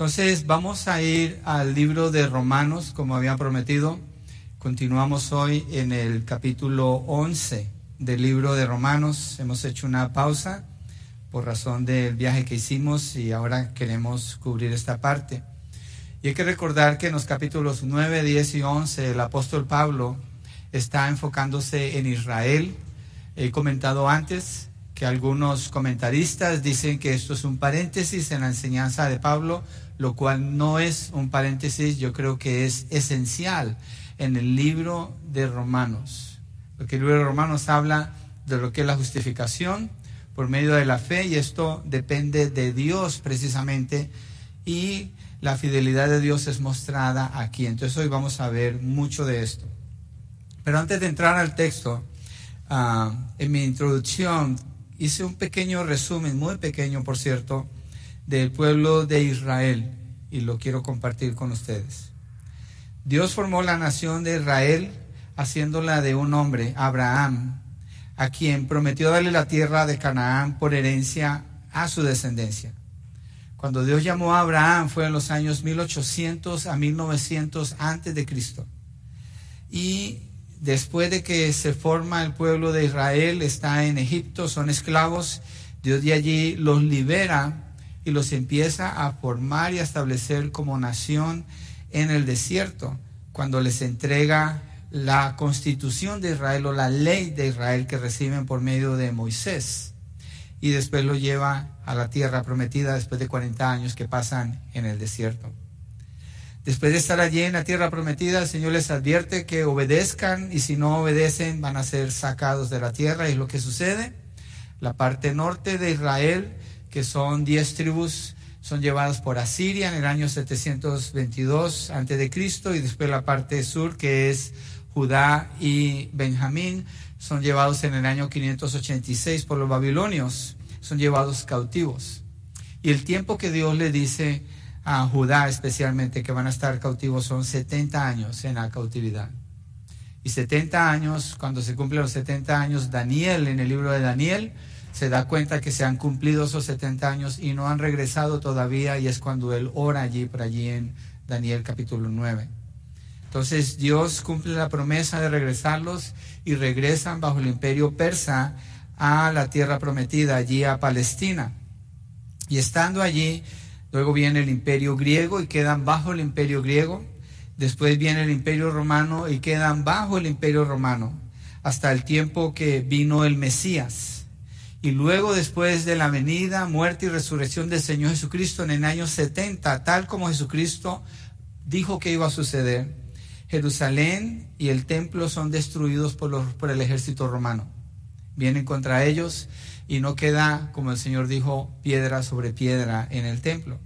Entonces vamos a ir al libro de Romanos, como había prometido. Continuamos hoy en el capítulo 11 del libro de Romanos. Hemos hecho una pausa por razón del viaje que hicimos y ahora queremos cubrir esta parte. Y hay que recordar que en los capítulos 9, 10 y 11 el apóstol Pablo está enfocándose en Israel. He comentado antes que algunos comentaristas dicen que esto es un paréntesis en la enseñanza de Pablo, lo cual no es un paréntesis, yo creo que es esencial en el libro de Romanos. Porque el libro de Romanos habla de lo que es la justificación por medio de la fe y esto depende de Dios precisamente y la fidelidad de Dios es mostrada aquí. Entonces hoy vamos a ver mucho de esto. Pero antes de entrar al texto, ah, en mi introducción hice un pequeño resumen, muy pequeño por cierto, del pueblo de Israel y lo quiero compartir con ustedes. Dios formó la nación de Israel haciéndola de un hombre, Abraham, a quien prometió darle la tierra de Canaán por herencia a su descendencia. Cuando Dios llamó a Abraham fue en los años 1800 a 1900 antes de Cristo. Y después de que se forma el pueblo de Israel, está en Egipto, son esclavos, Dios de allí los libera y los empieza a formar y a establecer como nación en el desierto, cuando les entrega la constitución de Israel o la ley de Israel que reciben por medio de Moisés. Y después lo lleva a la tierra prometida después de 40 años que pasan en el desierto. Después de estar allí en la tierra prometida, el Señor les advierte que obedezcan y si no obedecen van a ser sacados de la tierra. Y es lo que sucede. La parte norte de Israel, que son diez tribus, son llevadas por Asiria en el año 722 a.C. y después la parte sur, que es Judá y Benjamín, son llevados en el año 586 por los babilonios, son llevados cautivos. Y el tiempo que Dios le dice a Judá especialmente que van a estar cautivos son 70 años en la cautividad. Y 70 años, cuando se cumplen los 70 años, Daniel, en el libro de Daniel, se da cuenta que se han cumplido esos 70 años y no han regresado todavía y es cuando él ora allí, por allí en Daniel capítulo 9. Entonces Dios cumple la promesa de regresarlos y regresan bajo el imperio persa a la tierra prometida, allí a Palestina. Y estando allí, Luego viene el imperio griego y quedan bajo el imperio griego. Después viene el imperio romano y quedan bajo el imperio romano hasta el tiempo que vino el Mesías. Y luego después de la venida, muerte y resurrección del Señor Jesucristo en el año 70, tal como Jesucristo dijo que iba a suceder, Jerusalén y el templo son destruidos por, el ejército romano. Vienen contra ellos y no queda, como el Señor dijo, piedra sobre piedra en el templo.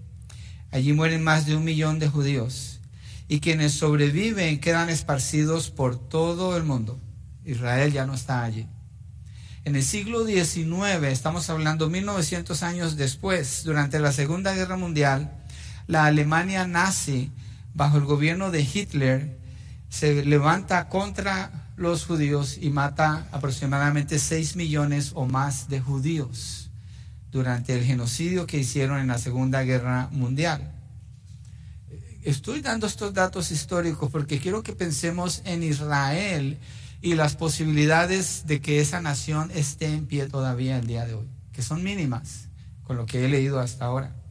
Allí mueren más de un millón de judíos y quienes sobreviven quedan esparcidos por todo el mundo. Israel ya no está allí. En el siglo XIX, estamos hablando 1900 años después, durante la Segunda Guerra Mundial, la Alemania nazi, bajo el gobierno de Hitler, se levanta contra los judíos y mata aproximadamente 6 millones o más de judíos durante el genocidio que hicieron en la Segunda Guerra Mundial. Estoy dando estos datos históricos porque quiero que pensemos en Israel y las posibilidades de que esa nación esté en pie todavía el día de hoy, que son mínimas con lo que he leído hasta ahora.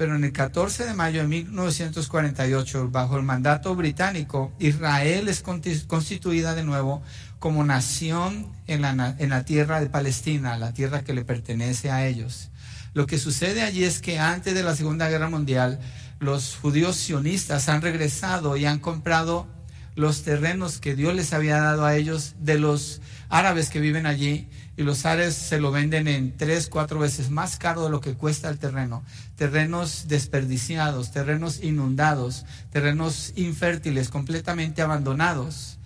Pero en el 14 de mayo de 1948, bajo el mandato británico, Israel es constituida de nuevo como nación en la, en la tierra de Palestina, la tierra que le pertenece a ellos. Lo que sucede allí es que antes de la Segunda Guerra Mundial, los judíos sionistas han regresado y han comprado los terrenos que Dios les había dado a ellos de los árabes que viven allí y los árabes se lo venden en tres, cuatro veces más caro de lo que cuesta el terreno. Terrenos desperdiciados, terrenos inundados, terrenos infértiles, completamente abandonados.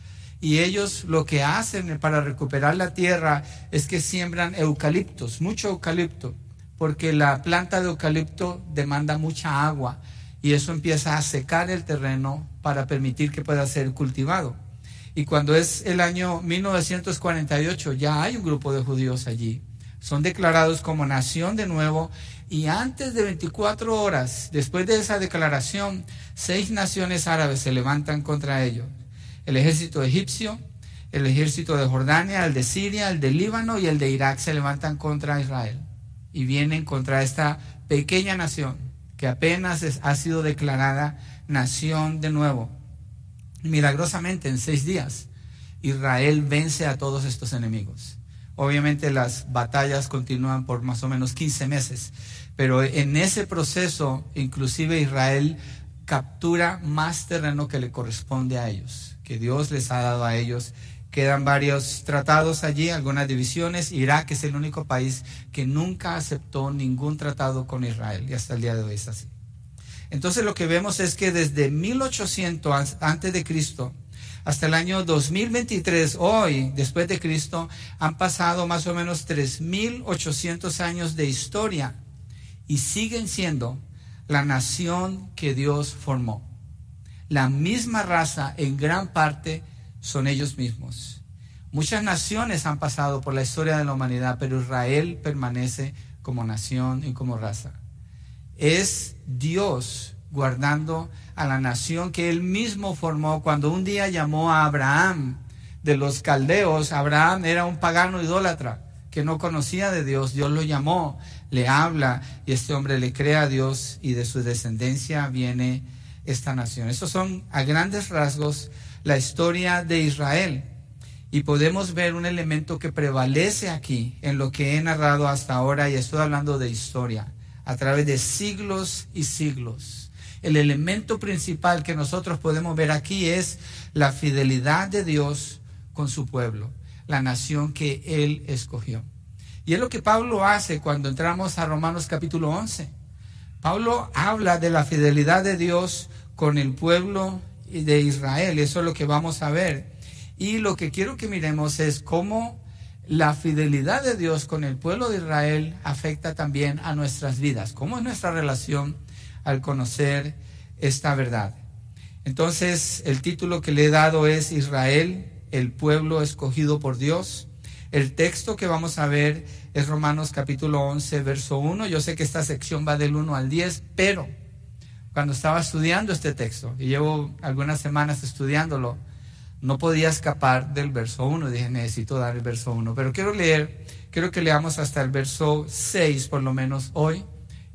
Y ellos lo que hacen para recuperar la tierra es que siembran eucaliptos, mucho eucalipto, porque la planta de eucalipto demanda mucha agua y eso empieza a secar el terreno para permitir que pueda ser cultivado. Y cuando es el año 1948, ya hay un grupo de judíos allí. son declarados como nación de nuevo y antes de 24 horas, después de esa declaración, seis naciones árabes se levantan contra ellos. El ejército egipcio, el ejército de Jordania, el de Siria, el de Líbano y el de Irak se levantan contra Israel y vienen contra esta pequeña nación que apenas ha sido declarada nación de nuevo. Milagrosamente, en seis días, Israel vence a todos estos enemigos. Obviamente las batallas continúan por más o menos 15 meses, pero en ese proceso inclusive Israel captura más terreno que le corresponde a ellos, que Dios les ha dado a ellos. Quedan varios tratados allí, algunas divisiones. Irak es el único país que nunca aceptó ningún tratado con Israel y hasta el día de hoy es así. Entonces lo que vemos es que desde 1800 antes de Cristo hasta el año 2023, hoy, después de Cristo, han pasado más o menos 3.800 años de historia y siguen siendo la nación que Dios formó. La misma raza en gran parte son ellos mismos. Muchas naciones han pasado por la historia de la humanidad, pero Israel permanece como nación y como raza. Es Dios guardando a la nación que él mismo formó cuando un día llamó a Abraham de los caldeos. Abraham era un pagano idólatra que no conocía de Dios. Dios lo llamó, le habla y este hombre le cree a Dios y de su descendencia viene esta nación. Estos son a grandes rasgos la historia de Israel. Y podemos ver un elemento que prevalece aquí en lo que he narrado hasta ahora y estoy hablando de historia a través de siglos y siglos el elemento principal que nosotros podemos ver aquí es la fidelidad de Dios con su pueblo, la nación que Él escogió. Y es lo que Pablo hace cuando entramos a Romanos capítulo 11. Pablo habla de la fidelidad de Dios con el pueblo de Israel. Eso es lo que vamos a ver. Y lo que quiero que miremos es cómo la fidelidad de Dios con el pueblo de Israel afecta también a nuestras vidas. ¿Cómo es nuestra relación al conocer esta verdad. Entonces, el título que le he dado es Israel, el pueblo escogido por Dios. El texto que vamos a ver es Romanos capítulo 11, verso 1. Yo sé que esta sección va del 1 al 10, pero cuando estaba estudiando este texto, y llevo algunas semanas estudiándolo, no podía escapar del verso 1. Dije, necesito dar el verso 1. Pero quiero leer, quiero que leamos hasta el verso 6 por lo menos hoy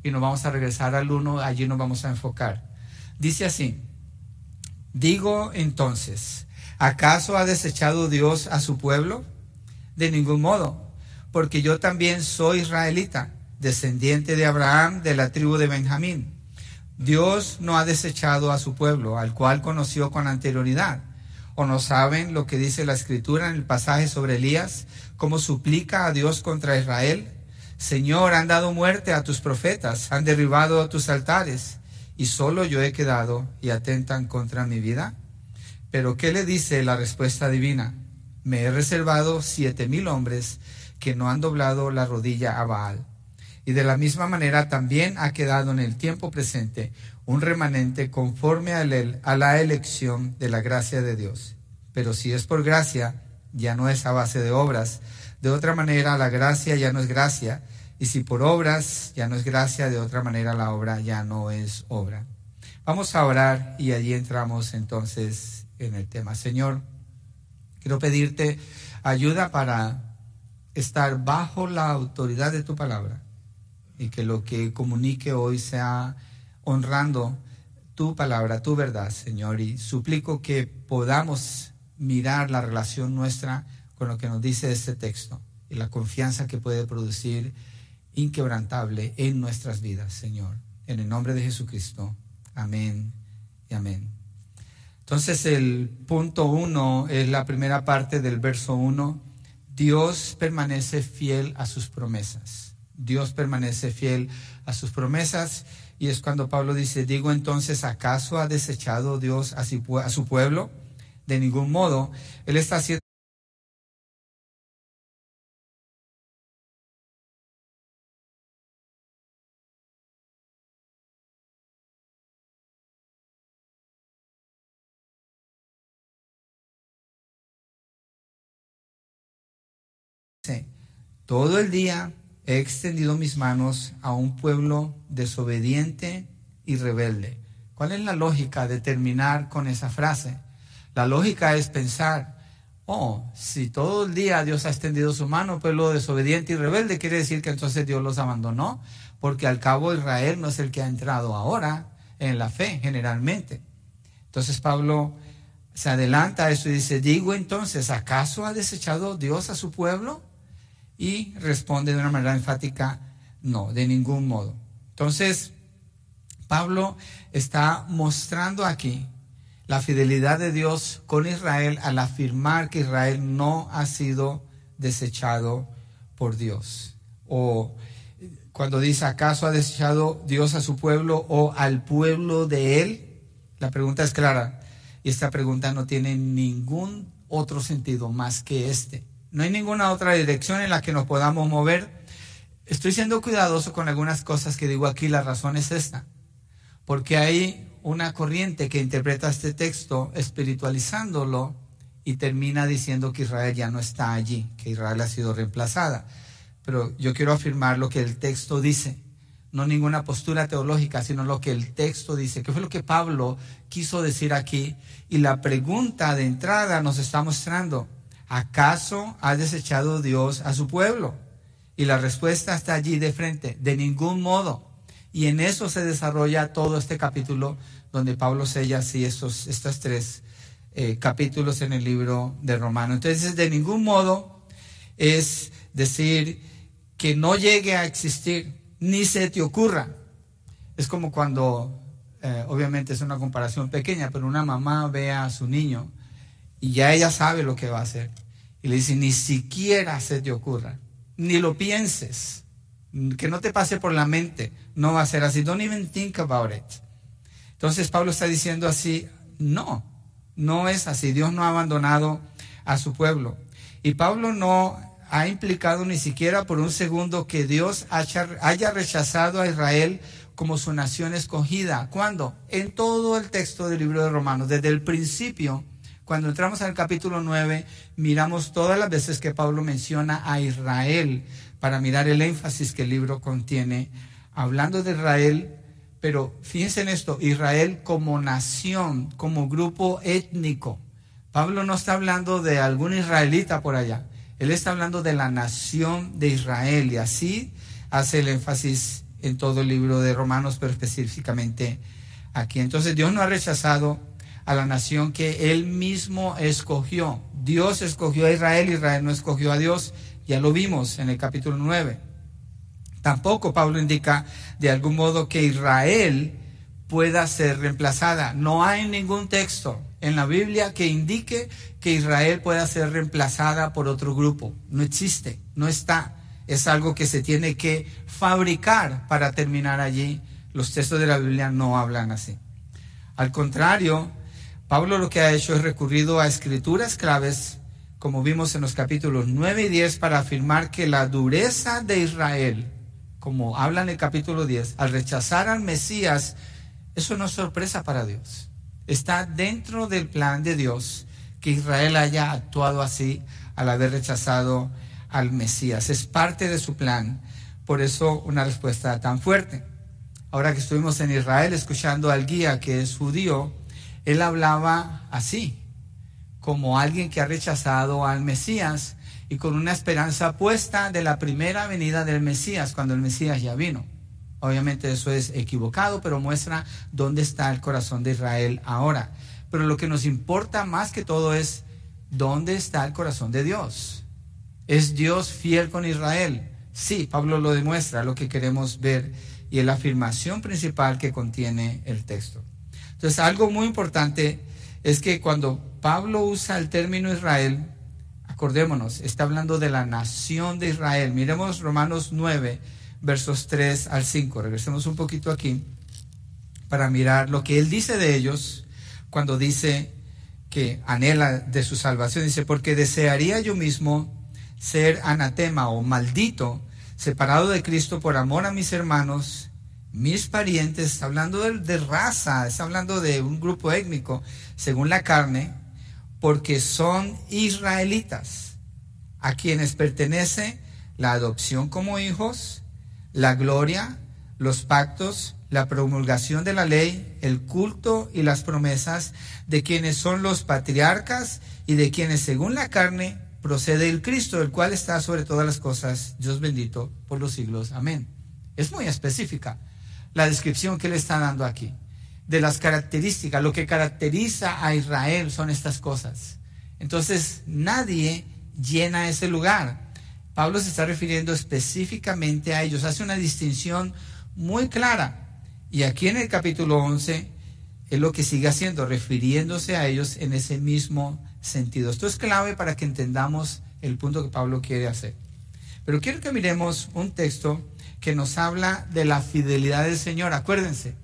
y nos vamos a regresar al 1, allí nos vamos a enfocar. Dice así, digo entonces, ¿acaso ha desechado Dios a su pueblo? De ningún modo, porque yo también soy israelita, descendiente de Abraham, de la tribu de Benjamín. Dios no ha desechado a su pueblo, al cual conoció con anterioridad. ¿O no saben lo que dice la escritura en el pasaje sobre Elías, cómo suplica a Dios contra Israel? Señor, han dado muerte a tus profetas, han derribado a tus altares, y solo yo he quedado y atentan contra mi vida. Pero ¿qué le dice la respuesta divina? Me he reservado siete mil hombres que no han doblado la rodilla a Baal. Y de la misma manera también ha quedado en el tiempo presente un remanente conforme a la elección de la gracia de Dios. Pero si es por gracia, ya no es a base de obras, de otra manera, la gracia ya no es gracia. Y si por obras ya no es gracia, de otra manera la obra ya no es obra. Vamos a orar y allí entramos entonces en el tema. Señor, quiero pedirte ayuda para estar bajo la autoridad de tu palabra y que lo que comunique hoy sea honrando tu palabra, tu verdad, Señor. Y suplico que podamos mirar la relación nuestra con lo que nos dice este texto y la confianza que puede producir inquebrantable en nuestras vidas, Señor. En el nombre de Jesucristo. Amén y amén. Entonces el punto uno es la primera parte del verso uno. Dios permanece fiel a sus promesas. Dios permanece fiel a sus promesas. Y es cuando Pablo dice, digo entonces, ¿acaso ha desechado Dios a su pueblo? De ningún modo. Él está haciendo todo el día he extendido mis manos a un pueblo desobediente y rebelde. ¿Cuál es la lógica de terminar con esa frase? La lógica es pensar, oh, si todo el día Dios ha extendido su mano, pueblo desobediente y rebelde, quiere decir que entonces Dios los abandonó, porque al cabo Israel no es el que ha entrado ahora en la fe generalmente. Entonces Pablo se adelanta a eso y dice, digo entonces, ¿acaso ha desechado Dios a su pueblo? Y responde de una manera enfática, no, de ningún modo. Entonces, Pablo está mostrando aquí la fidelidad de Dios con Israel al afirmar que Israel no ha sido desechado por Dios. O cuando dice, ¿acaso ha desechado Dios a su pueblo o al pueblo de él? La pregunta es clara. Y esta pregunta no tiene ningún otro sentido más que este. No hay ninguna otra dirección en la que nos podamos mover. Estoy siendo cuidadoso con algunas cosas que digo aquí. La razón es esta. Porque hay una corriente que interpreta este texto espiritualizándolo y termina diciendo que Israel ya no está allí, que Israel ha sido reemplazada. Pero yo quiero afirmar lo que el texto dice, no ninguna postura teológica, sino lo que el texto dice, que fue lo que Pablo quiso decir aquí. Y la pregunta de entrada nos está mostrando, ¿acaso ha desechado Dios a su pueblo? Y la respuesta está allí de frente, de ningún modo. Y en eso se desarrolla todo este capítulo donde Pablo sella así estos, tres eh, capítulos en el libro de Romanos. Entonces, de ningún modo es decir que no llegue a existir, ni se te ocurra. Es como cuando, eh, obviamente es una comparación pequeña, pero una mamá ve a su niño y ya ella sabe lo que va a hacer. Y le dice, ni siquiera se te ocurra, ni lo pienses que no te pase por la mente, no va a ser así. Don't even think about it. Entonces Pablo está diciendo así, no, no es así. Dios no ha abandonado a su pueblo. Y Pablo no ha implicado ni siquiera por un segundo que Dios haya rechazado a Israel como su nación escogida. ¿Cuándo? En todo el texto del libro de Romanos, desde el principio. Cuando entramos al capítulo 9, miramos todas las veces que Pablo menciona a Israel para mirar el énfasis que el libro contiene, hablando de Israel, pero fíjense en esto, Israel como nación, como grupo étnico. Pablo no está hablando de algún israelita por allá, él está hablando de la nación de Israel y así hace el énfasis en todo el libro de Romanos, pero específicamente aquí. Entonces Dios no ha rechazado a la nación que él mismo escogió. Dios escogió a Israel, Israel no escogió a Dios. Ya lo vimos en el capítulo 9. Tampoco Pablo indica de algún modo que Israel pueda ser reemplazada. No hay ningún texto en la Biblia que indique que Israel pueda ser reemplazada por otro grupo. No existe, no está. Es algo que se tiene que fabricar para terminar allí. Los textos de la Biblia no hablan así. Al contrario, Pablo lo que ha hecho es recurrido a escrituras claves como vimos en los capítulos 9 y 10, para afirmar que la dureza de Israel, como habla en el capítulo 10, al rechazar al Mesías, eso no es sorpresa para Dios. Está dentro del plan de Dios que Israel haya actuado así al haber rechazado al Mesías. Es parte de su plan. Por eso una respuesta tan fuerte. Ahora que estuvimos en Israel escuchando al guía que es judío, él hablaba así como alguien que ha rechazado al Mesías y con una esperanza puesta de la primera venida del Mesías, cuando el Mesías ya vino. Obviamente eso es equivocado, pero muestra dónde está el corazón de Israel ahora. Pero lo que nos importa más que todo es dónde está el corazón de Dios. ¿Es Dios fiel con Israel? Sí, Pablo lo demuestra, lo que queremos ver y es la afirmación principal que contiene el texto. Entonces, algo muy importante es que cuando Pablo usa el término Israel, acordémonos, está hablando de la nación de Israel. Miremos Romanos 9, versos 3 al 5. Regresemos un poquito aquí para mirar lo que él dice de ellos cuando dice que anhela de su salvación. Dice, porque desearía yo mismo ser anatema o maldito, separado de Cristo por amor a mis hermanos, mis parientes, está hablando de, de raza, está hablando de un grupo étnico, según la carne, porque son israelitas, a quienes pertenece la adopción como hijos, la gloria, los pactos, la promulgación de la ley, el culto y las promesas de quienes son los patriarcas y de quienes según la carne procede el Cristo, el cual está sobre todas las cosas, Dios bendito por los siglos. Amén. Es muy específica la descripción que le está dando aquí. De las características, lo que caracteriza a Israel son estas cosas. Entonces, nadie llena ese lugar. Pablo se está refiriendo específicamente a ellos, hace una distinción muy clara. Y aquí en el capítulo 11 es lo que sigue haciendo, refiriéndose a ellos en ese mismo sentido. Esto es clave para que entendamos el punto que Pablo quiere hacer. Pero quiero que miremos un texto que nos habla de la fidelidad del Señor. Acuérdense,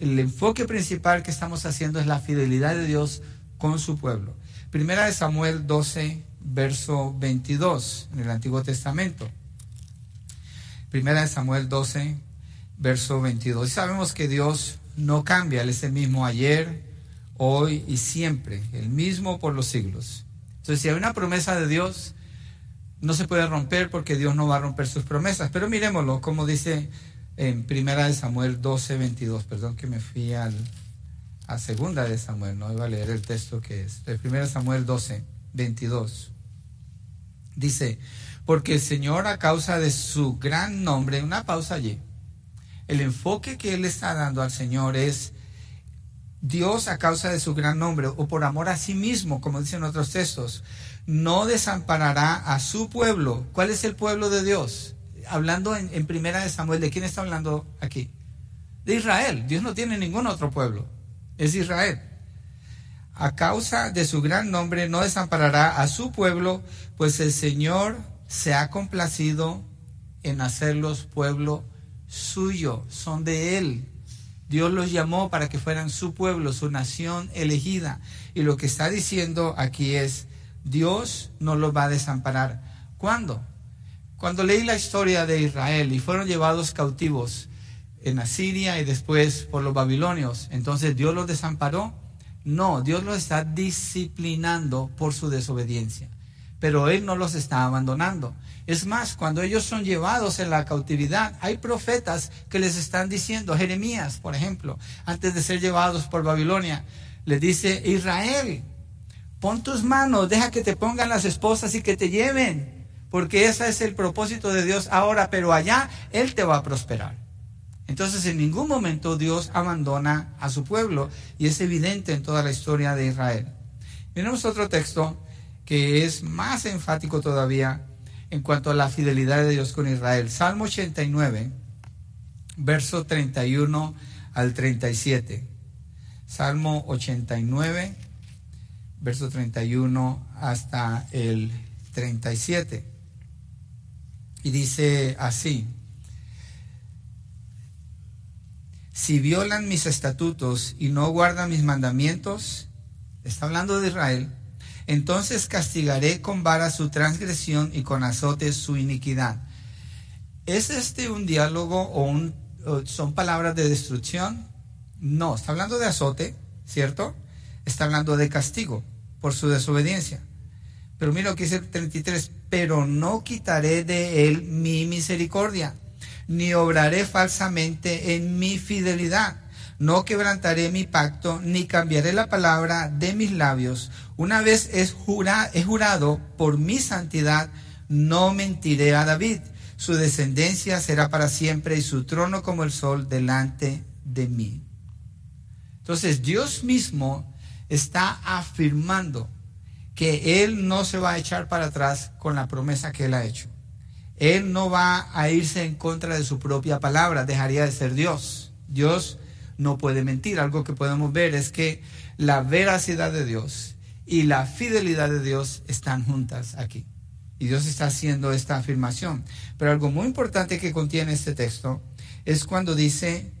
el enfoque principal que estamos haciendo es la fidelidad de Dios con su pueblo. Primera de Samuel 12, verso 22, en el Antiguo Testamento. Primera de Samuel 12, verso 22. Y sabemos que Dios no cambia, Él es el mismo ayer, hoy y siempre, el mismo por los siglos. Entonces, si hay una promesa de Dios, no se puede romper porque Dios no va a romper sus promesas. Pero miremoslo, como dice en Primera de Samuel 12, 22. Perdón que me fui al, a Segunda de Samuel, no iba a leer el texto que es. De Primera Samuel 12, 22. Dice, porque el Señor a causa de su gran nombre, una pausa allí, el enfoque que Él está dando al Señor es Dios a causa de su gran nombre o por amor a sí mismo, como dicen otros textos, no desamparará a su pueblo. ¿Cuál es el pueblo de Dios? Hablando en, primera de Samuel, ¿de quién está hablando aquí? De Israel. Dios no tiene ningún otro pueblo. Es Israel. A causa de su gran nombre no desamparará a su pueblo, pues el Señor se ha complacido en hacerlos pueblo suyo, son de Él. Dios los llamó para que fueran su pueblo, su nación elegida. Y lo que está diciendo aquí es, Dios no los va a desamparar. ¿Cuándo? Cuando leí la historia de Israel y fueron llevados cautivos en Asiria y después por los babilonios, entonces Dios los desamparó. No, Dios los está disciplinando por su desobediencia, pero Él no los está abandonando. Es más, cuando ellos son llevados en la cautividad, hay profetas que les están diciendo, Jeremías, por ejemplo, antes de ser llevados por Babilonia, le dice, Israel, pon tus manos, deja que te pongan las esposas y que te lleven, porque ese es el propósito de Dios ahora, pero allá Él te va a prosperar. Entonces en ningún momento Dios abandona a su pueblo y es evidente en toda la historia de Israel. Tenemos otro texto que es más enfático todavía en cuanto a la fidelidad de Dios con Israel. Salmo 89, verso 31 al 37. Salmo 89, verso 31 hasta el 37. Y dice así, si violan mis estatutos y no guardan mis mandamientos, está hablando de Israel, entonces castigaré con vara su transgresión y con azotes su iniquidad. ¿Es este un diálogo o, un, son palabras de destrucción? No, está hablando de azote, ¿cierto? Está hablando de castigo por su desobediencia. Pero mira lo que dice el 33, pero no quitaré de él mi misericordia, ni obraré falsamente en mi fidelidad no quebrantaré mi pacto, ni cambiaré la palabra de mis labios. Una vez es he jurado por mi santidad, no mentiré a David. Su descendencia será para siempre y su trono como el sol delante de mí. Entonces Dios mismo está afirmando que Él no se va a echar para atrás con la promesa que Él ha hecho. Él no va a irse en contra de su propia palabra, dejaría de ser Dios. Dios no puede mentir. Algo que podemos ver es que la veracidad de Dios y la fidelidad de Dios están juntas aquí. Y Dios está haciendo esta afirmación. Pero algo muy importante que contiene este texto es cuando dice,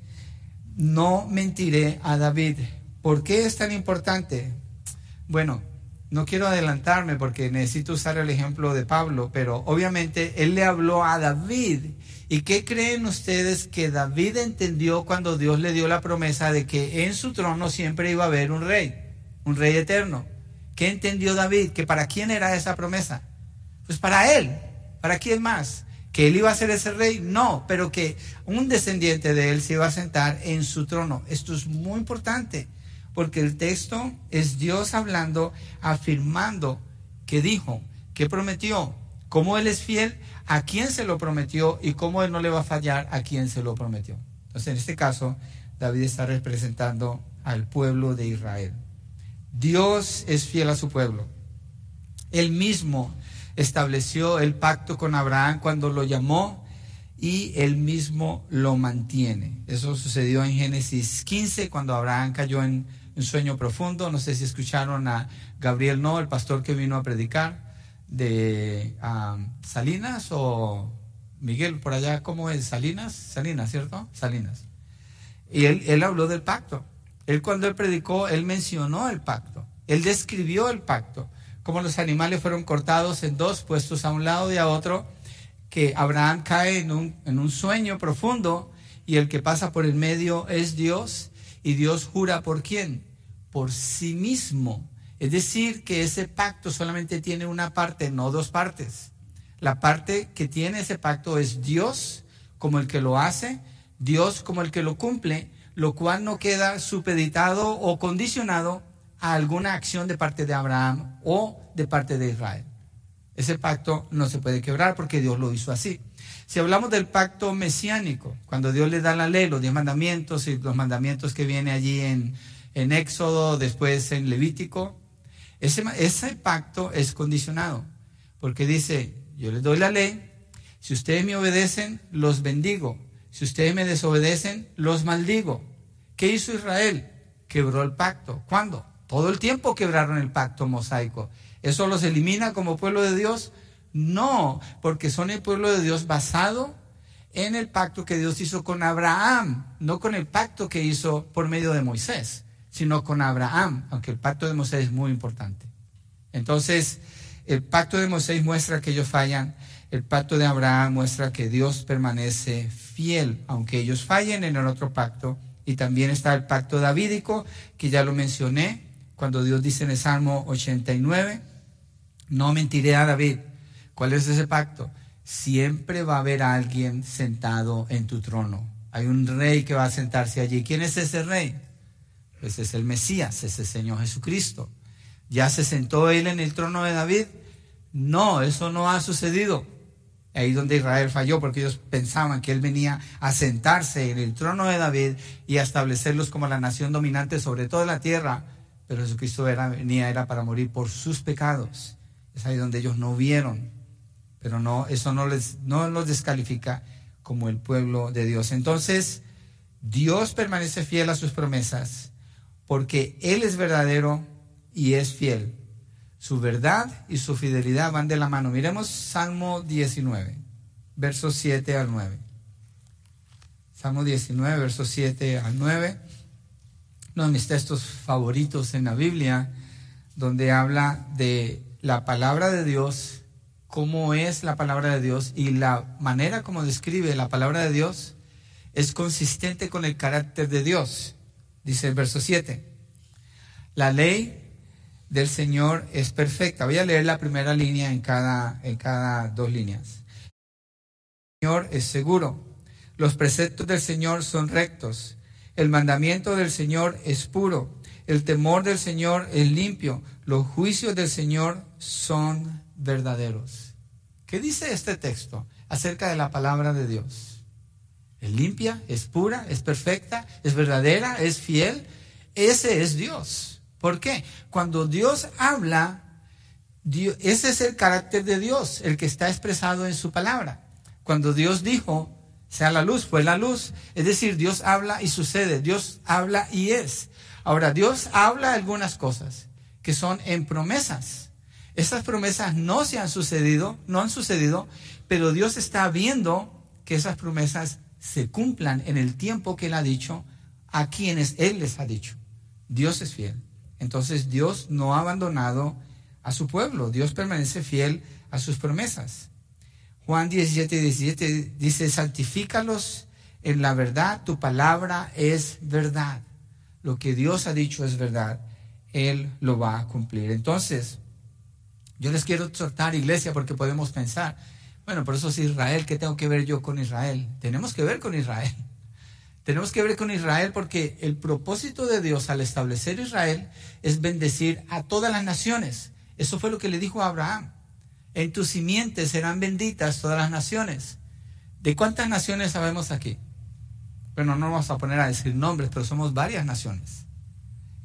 no mentiré a David. ¿Por qué es tan importante? Bueno, no quiero adelantarme porque necesito usar el ejemplo de Pablo, pero obviamente él le habló a David ¿Y qué creen ustedes que David entendió cuando Dios le dio la promesa de que en su trono siempre iba a haber un rey, un rey eterno? ¿Qué entendió David? ¿Que para quién era esa promesa? Pues para él, ¿Para quién más? ¿Que él iba a ser ese rey? No, pero que un descendiente de él se iba a sentar en su trono. Esto es muy importante, porque el texto es Dios hablando, afirmando que dijo, que prometió, cómo él es fiel, a quién se lo prometió y cómo él no le va a fallar a quien se lo prometió. Entonces, en este caso, David está representando al pueblo de Israel. Dios es fiel a su pueblo. Él mismo estableció el pacto con Abraham cuando lo llamó y él mismo lo mantiene. Eso sucedió en Génesis 15 cuando Abraham cayó en un sueño profundo. No sé si escucharon a Gabriel No, el pastor que vino a predicar de Salinas o Miguel, por allá, ¿cómo es? Salinas, Salinas, ¿cierto? Salinas. Y él, él habló del pacto. Él cuando él predicó, él mencionó el pacto. Él describió el pacto como los animales fueron cortados en dos, puestos a un lado y a otro, que Abraham cae en un, en un sueño profundo y el que pasa por el medio es Dios y Dios jura por quién? Por sí mismo. Es decir, que ese pacto solamente tiene una parte, no dos partes. La parte que tiene ese pacto es Dios como el que lo hace, Dios como el que lo cumple, lo cual no queda supeditado o condicionado a alguna acción de parte de Abraham o de parte de Israel. Ese pacto no se puede quebrar porque Dios lo hizo así. Si hablamos del pacto mesiánico, cuando Dios le da la ley, los diez mandamientos y los mandamientos que viene allí en, en Éxodo, después en Levítico, ese, ese pacto es condicionado, porque dice, yo les doy la ley, si ustedes me obedecen, los bendigo, si ustedes me desobedecen, los maldigo. ¿Qué hizo Israel? Quebró el pacto. ¿Cuándo? Todo el tiempo quebraron el pacto mosaico. ¿Eso los elimina como pueblo de Dios? No, porque son el pueblo de Dios basado en el pacto que Dios hizo con Abraham, no con el pacto que hizo por medio de Moisés, sino con Abraham, aunque el pacto de Moisés es muy importante. Entonces, el pacto de Moisés muestra que ellos fallan, el pacto de Abraham muestra que Dios permanece fiel, aunque ellos fallen en el otro pacto. Y también está el pacto davídico, que ya lo mencioné, cuando Dios dice en el Salmo 89, no mentiré a David. ¿Cuál es ese pacto? Siempre va a haber alguien sentado en tu trono. Hay un rey que va a sentarse allí. ¿Quién es ese rey? Pues es el Mesías, es el Señor Jesucristo. ¿Ya se sentó él en el trono de David? No, eso no ha sucedido. Ahí donde Israel falló, porque ellos pensaban que él venía a sentarse en el trono de David y a establecerlos como la nación dominante sobre toda la tierra pero Jesucristo era, venía era para morir por sus pecados. Es ahí donde ellos no vieron, pero no, eso no les no los descalifica como el pueblo de Dios. Entonces, Dios permanece fiel a sus promesas porque Él es verdadero y es fiel. Su verdad y su fidelidad van de la mano. Miremos Salmo 19, versos 7 al 9. Salmo 19, versos 7 al 9 uno de mis textos favoritos en la Biblia, donde habla de la palabra de Dios, cómo es la palabra de Dios y la manera como describe la palabra de Dios es consistente con el carácter de Dios. Dice el verso 7. La ley del Señor es perfecta. Voy a leer la primera línea en cada, en cada dos líneas. El Señor es seguro. Los preceptos del Señor son rectos. El mandamiento del Señor es puro. El temor del Señor es limpio. Los juicios del Señor son verdaderos. ¿Qué dice este texto acerca de la palabra de Dios? Es limpia, es pura, es perfecta, es verdadera, es fiel. Ese es Dios. ¿Por qué? Cuando Dios habla, ese es el carácter de Dios, el que está expresado en su palabra. Cuando Dios dijo, sea la luz, fue la luz. Es decir, Dios habla y sucede, Dios habla y es. Ahora, Dios habla algunas cosas que son en promesas. Estas promesas no se han sucedido, no han sucedido, pero Dios está viendo que esas promesas se cumplan en el tiempo que Él ha dicho a quienes Él les ha dicho. Dios es fiel. Entonces Dios no ha abandonado a su pueblo, Dios permanece fiel a sus promesas. Juan 17, 17 dice, santifícalos en la verdad, tu palabra es verdad. Lo que Dios ha dicho es verdad, Él lo va a cumplir. Entonces, yo les quiero tratar, iglesia, porque podemos pensar, Bueno, por eso es Israel, ¿qué tengo que ver yo con Israel? Tenemos que ver con Israel. Tenemos que ver con Israel porque el propósito de Dios al establecer Israel es bendecir a todas las naciones. Eso fue lo que le dijo a Abraham. En tu simiente serán benditas todas las naciones. ¿De cuántas naciones sabemos aquí? Bueno, no vamos a poner a decir nombres, pero somos varias naciones.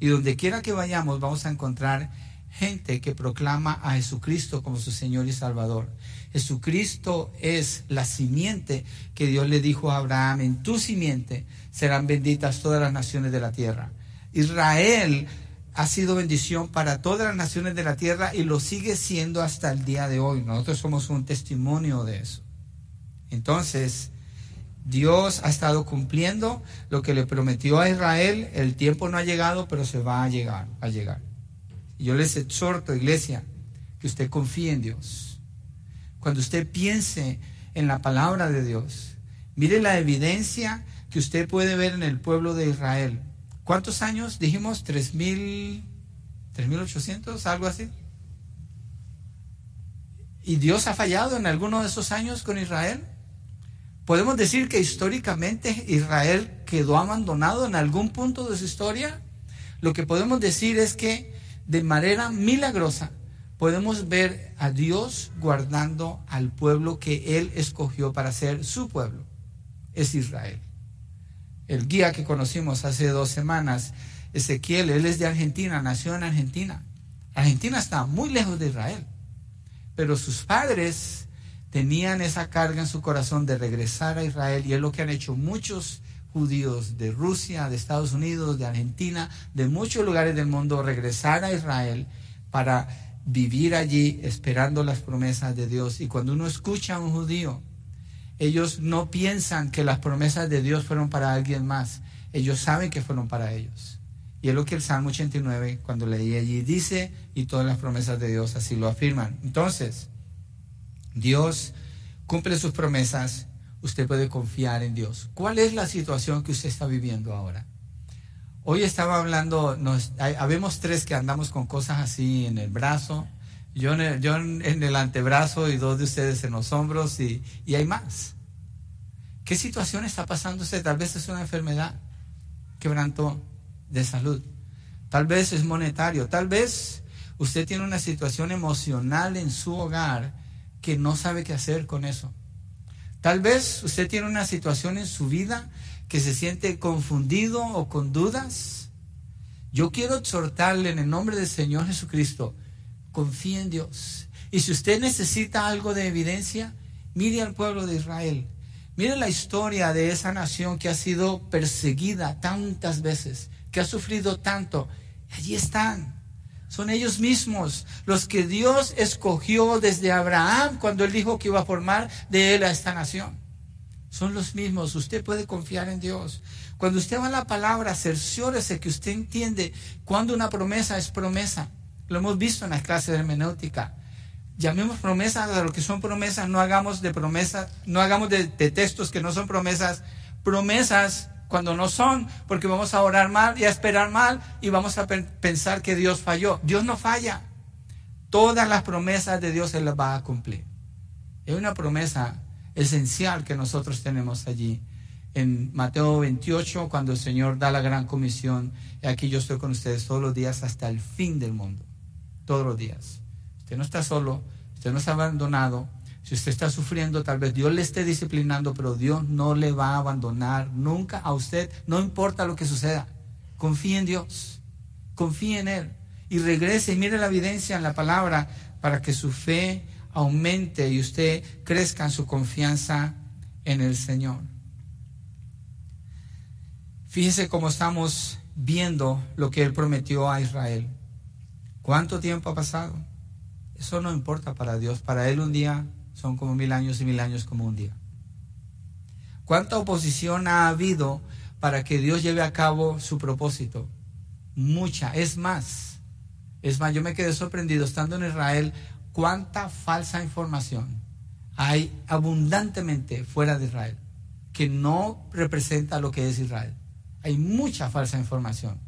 Y donde quiera que vayamos vamos a encontrar gente que proclama a Jesucristo como su Señor y Salvador. Jesucristo es la simiente que Dios le dijo a Abraham, en tu simiente serán benditas todas las naciones de la tierra. Israel ha sido bendición para todas las naciones de la tierra y lo sigue siendo hasta el día de hoy. Nosotros somos un testimonio de eso. Entonces, Dios ha estado cumpliendo lo que le prometió a Israel. El tiempo no ha llegado, pero se va a llegar, a llegar. Yo les exhorto, iglesia, que usted confíe en Dios. Cuando usted piense en la palabra de Dios, mire la evidencia que usted puede ver en el pueblo de Israel. ¿Cuántos años? Dijimos tres mil, tres mil ochocientos, algo así. ¿Y Dios ha fallado en alguno de esos años con Israel? ¿Podemos decir que históricamente Israel quedó abandonado en algún punto de su historia? Lo que podemos decir es que de manera milagrosa podemos ver a Dios guardando al pueblo que Él escogió para ser su pueblo. Es Israel. El guía que conocimos hace dos semanas, Ezequiel, él es de Argentina, nació en Argentina. Argentina está muy lejos de Israel, pero sus padres tenían esa carga en su corazón de regresar a Israel y es lo que han hecho muchos judíos de Rusia, de Estados Unidos, de Argentina, de muchos lugares del mundo, regresar a Israel para vivir allí esperando las promesas de Dios. Y cuando uno escucha a un judío, ellos no piensan que las promesas de Dios fueron para alguien más. Ellos saben que fueron para ellos. Y es lo que el Salmo 89, cuando leí allí, dice, y todas las promesas de Dios así lo afirman. Entonces, Dios cumple sus promesas usted puede confiar en Dios. ¿Cuál es la situación que usted está viviendo ahora? Hoy estaba hablando, nos, habemos tres que andamos con cosas así en el brazo, yo en el, yo en el antebrazo y dos de ustedes en los hombros y, y hay más. ¿Qué situación está pasando usted? Tal vez es una enfermedad, quebranto de salud. Tal vez es monetario. Tal vez usted tiene una situación emocional en su hogar que no sabe qué hacer con eso. Tal vez usted tiene una situación en su vida que se siente confundido o con dudas. Yo quiero exhortarle en el nombre del Señor Jesucristo, confíe en Dios. Y si usted necesita algo de evidencia, mire al pueblo de Israel. Mire la historia de esa nación que ha sido perseguida tantas veces, que ha sufrido tanto. Allí están. Son ellos mismos los que Dios escogió desde Abraham cuando él dijo que iba a formar de él a esta nación. Son los mismos. Usted puede confiar en Dios. Cuando usted va a la palabra, cerciórese que usted entiende cuando una promesa es promesa. Lo hemos visto en las clases de hermenéutica. Llamemos promesas a lo que son promesas, no hagamos de promesas, no hagamos de, de textos que no son promesas, promesas cuando no son, porque vamos a orar mal y a esperar mal y vamos a pensar que Dios falló. Dios no falla. Todas las promesas de Dios se las va a cumplir. Es una promesa esencial que nosotros tenemos allí. En Mateo 28, cuando el Señor da la gran comisión, aquí yo estoy con ustedes todos los días hasta el fin del mundo. Todos los días. Usted no está solo, usted no está abandonado, si usted está sufriendo, tal vez Dios le esté disciplinando, pero Dios no le va a abandonar nunca a usted, no importa lo que suceda. Confíe en Dios, confíe en Él y regrese y mire la evidencia en la palabra para que su fe aumente y usted crezca en su confianza en el Señor. Fíjese cómo estamos viendo lo que Él prometió a Israel. ¿Cuánto tiempo ha pasado? Eso no importa para Dios. Para Él un día son como mil años y mil años como un día. ¿Cuánta oposición ha habido para que Dios lleve a cabo su propósito? Mucha, es más. Es más, yo me quedé sorprendido estando en Israel cuánta falsa información hay abundantemente fuera de Israel que no representa lo que es Israel. Hay mucha falsa información.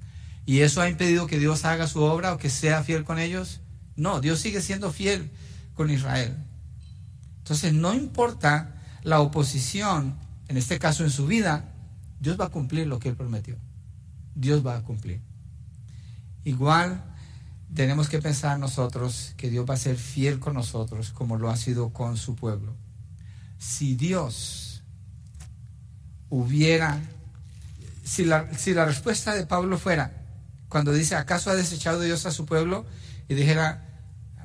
¿Y eso ha impedido que Dios haga su obra o que sea fiel con ellos? No, Dios sigue siendo fiel con Israel. Entonces, no importa la oposición, en este caso en su vida, Dios va a cumplir lo que Él prometió. Dios va a cumplir. Igual tenemos que pensar nosotros que Dios va a ser fiel con nosotros como lo ha sido con su pueblo. Si Dios hubiera, si la, si la respuesta de Pablo fuera, cuando dice, ¿acaso ha desechado Dios a su pueblo? Y dijera,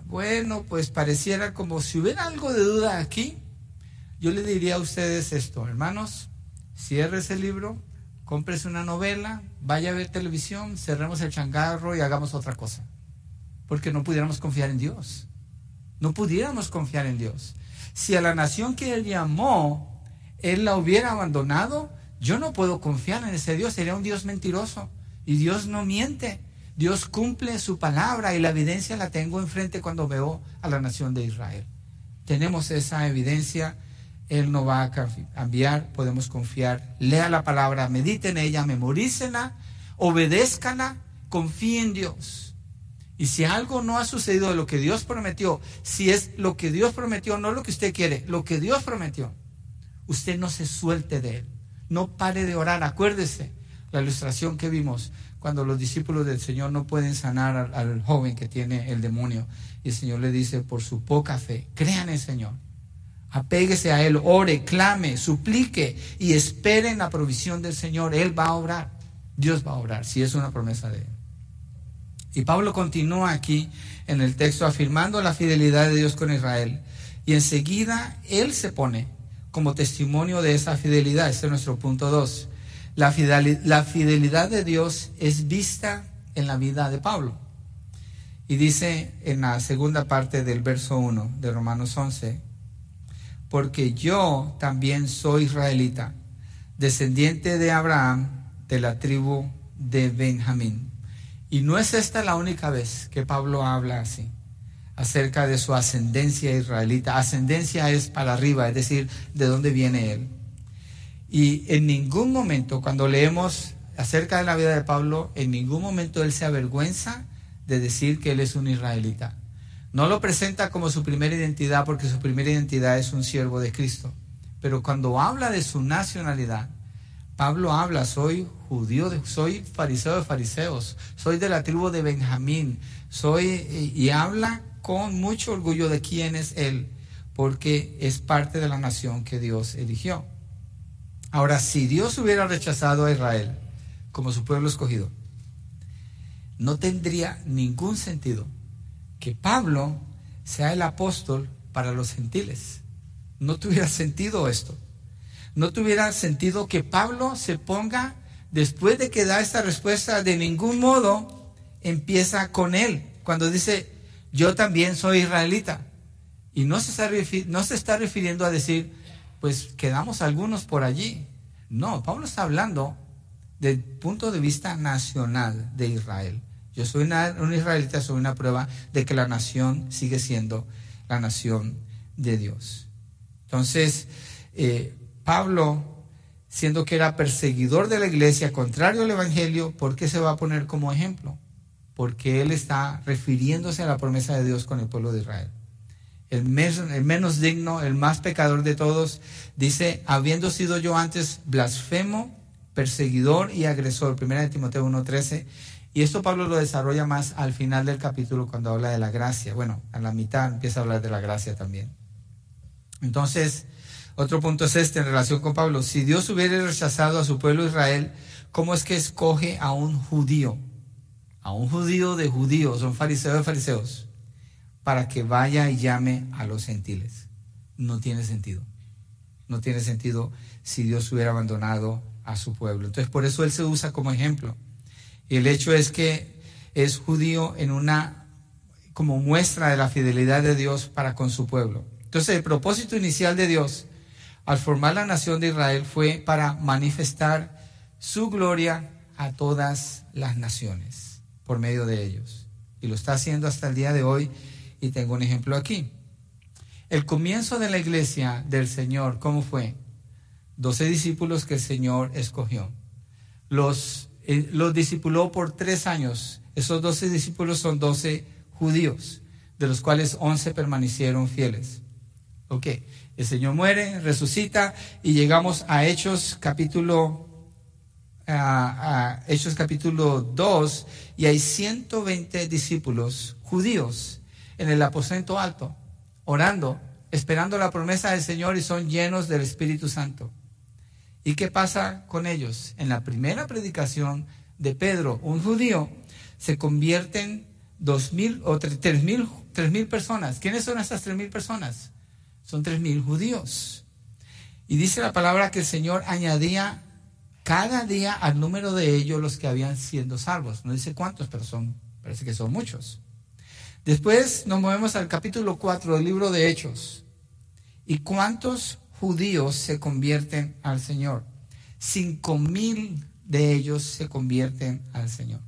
bueno, pues pareciera como si hubiera algo de duda aquí, yo le diría a ustedes esto, hermanos, cierre ese libro, cómprese una novela, vaya a ver televisión, cerremos el changarro y hagamos otra cosa porque no pudiéramos confiar en Dios. No pudiéramos confiar en Dios. Si a la nación que Él llamó, Él la hubiera abandonado, yo no puedo confiar en ese Dios. Sería un Dios mentiroso. Y Dios no miente. Dios cumple su palabra y la evidencia la tengo enfrente cuando veo a la nación de Israel. Tenemos esa evidencia. Él no va a cambiar, podemos confiar. Lea la palabra, medite en ella, memorícela, obedézcala, confíe en Dios. Y si algo no ha sucedido de lo que Dios prometió, si es lo que Dios prometió, no lo que usted quiere, lo que Dios prometió, usted no se suelte de él. No pare de orar. Acuérdese la ilustración que vimos cuando los discípulos del Señor no pueden sanar al, joven que tiene el demonio. Y el Señor le dice, por su poca fe, crean en el Señor. Apéguese a Él, ore, clame, suplique y esperen la provisión del Señor. Él va a obrar. Dios va a obrar, si es una promesa de Él. Y Pablo continúa aquí en el texto afirmando la fidelidad de Dios con Israel. Y enseguida él se pone como testimonio de esa fidelidad. Este es nuestro punto 2. La, fidelidad de Dios es vista en la vida de Pablo. Y dice en la segunda parte del verso 1 de Romanos 11, porque yo también soy israelita, descendiente de Abraham, de la tribu de Benjamín. Y no es esta la única vez que Pablo habla así, acerca de su ascendencia israelita. Ascendencia es para arriba, es decir, de dónde viene él. Y en ningún momento, cuando leemos acerca de la vida de Pablo, en ningún momento él se avergüenza de decir que él es un israelita. No lo presenta como su primera identidad porque su primera identidad es un siervo de Cristo. Pero cuando habla de su nacionalidad, Pablo habla, soy judío, soy fariseo de fariseos, soy de la tribu de Benjamín, soy y habla con mucho orgullo de quién es él, porque es parte de la nación que Dios eligió. Ahora, si Dios hubiera rechazado a Israel como su pueblo escogido, no tendría ningún sentido que Pablo sea el apóstol para los gentiles. No tuviera sentido esto no tuviera sentido que Pablo se ponga, después de que da esta respuesta, de ningún modo empieza con él, cuando dice, yo también soy israelita. Y no se está, no se está refiriendo a decir, pues quedamos algunos por allí. No, Pablo está hablando del punto de vista nacional de Israel. Yo soy un israelita, soy una prueba de que la nación sigue siendo la nación de Dios. Entonces, eh, Pablo, siendo que era perseguidor de la iglesia, contrario al Evangelio, ¿por qué se va a poner como ejemplo? Porque él está refiriéndose a la promesa de Dios con el pueblo de Israel. El, menos digno, el más pecador de todos, dice, habiendo sido yo antes blasfemo, perseguidor y agresor. Primera de Timoteo 1.13. Y esto Pablo lo desarrolla más al final del capítulo cuando habla de la gracia. Bueno, a la mitad empieza a hablar de la gracia también. Entonces, otro punto es este en relación con Pablo. Si Dios hubiera rechazado a su pueblo Israel, ¿cómo es que escoge a un judío? A un judío de judíos, un fariseo de fariseos, para que vaya y llame a los gentiles. No tiene sentido. No tiene sentido si Dios hubiera abandonado a su pueblo. Entonces, por eso él se usa como ejemplo. Y el hecho es que es judío en una, como muestra de la fidelidad de Dios para con su pueblo. Entonces, el propósito inicial de Dios al formar la nación de Israel fue para manifestar su gloria a todas las naciones por medio de ellos. Y lo está haciendo hasta el día de hoy y tengo un ejemplo aquí. El comienzo de la iglesia del Señor, ¿cómo fue? Doce discípulos que el Señor escogió. Los, eh, los discipuló por tres años. Esos doce discípulos son doce judíos, de los cuales once permanecieron fieles. Ok, el Señor muere, resucita y llegamos a Hechos capítulo a, Hechos capítulo 2 y hay 120 discípulos judíos en el aposento alto, orando, esperando la promesa del Señor y son llenos del Espíritu Santo. ¿Y qué pasa con ellos? En la primera predicación de Pedro, un judío, se convierten dos mil o tres mil, tres mil personas. ¿Quiénes son esas tres mil personas? Son tres mil judíos. Y dice la palabra que el Señor añadía cada día al número de ellos los que habían siendo salvos. No dice cuántos, pero son, parece que son muchos. Después nos movemos al capítulo 4 del libro de Hechos. ¿Y cuántos judíos se convierten al Señor? Cinco mil de ellos se convierten al Señor.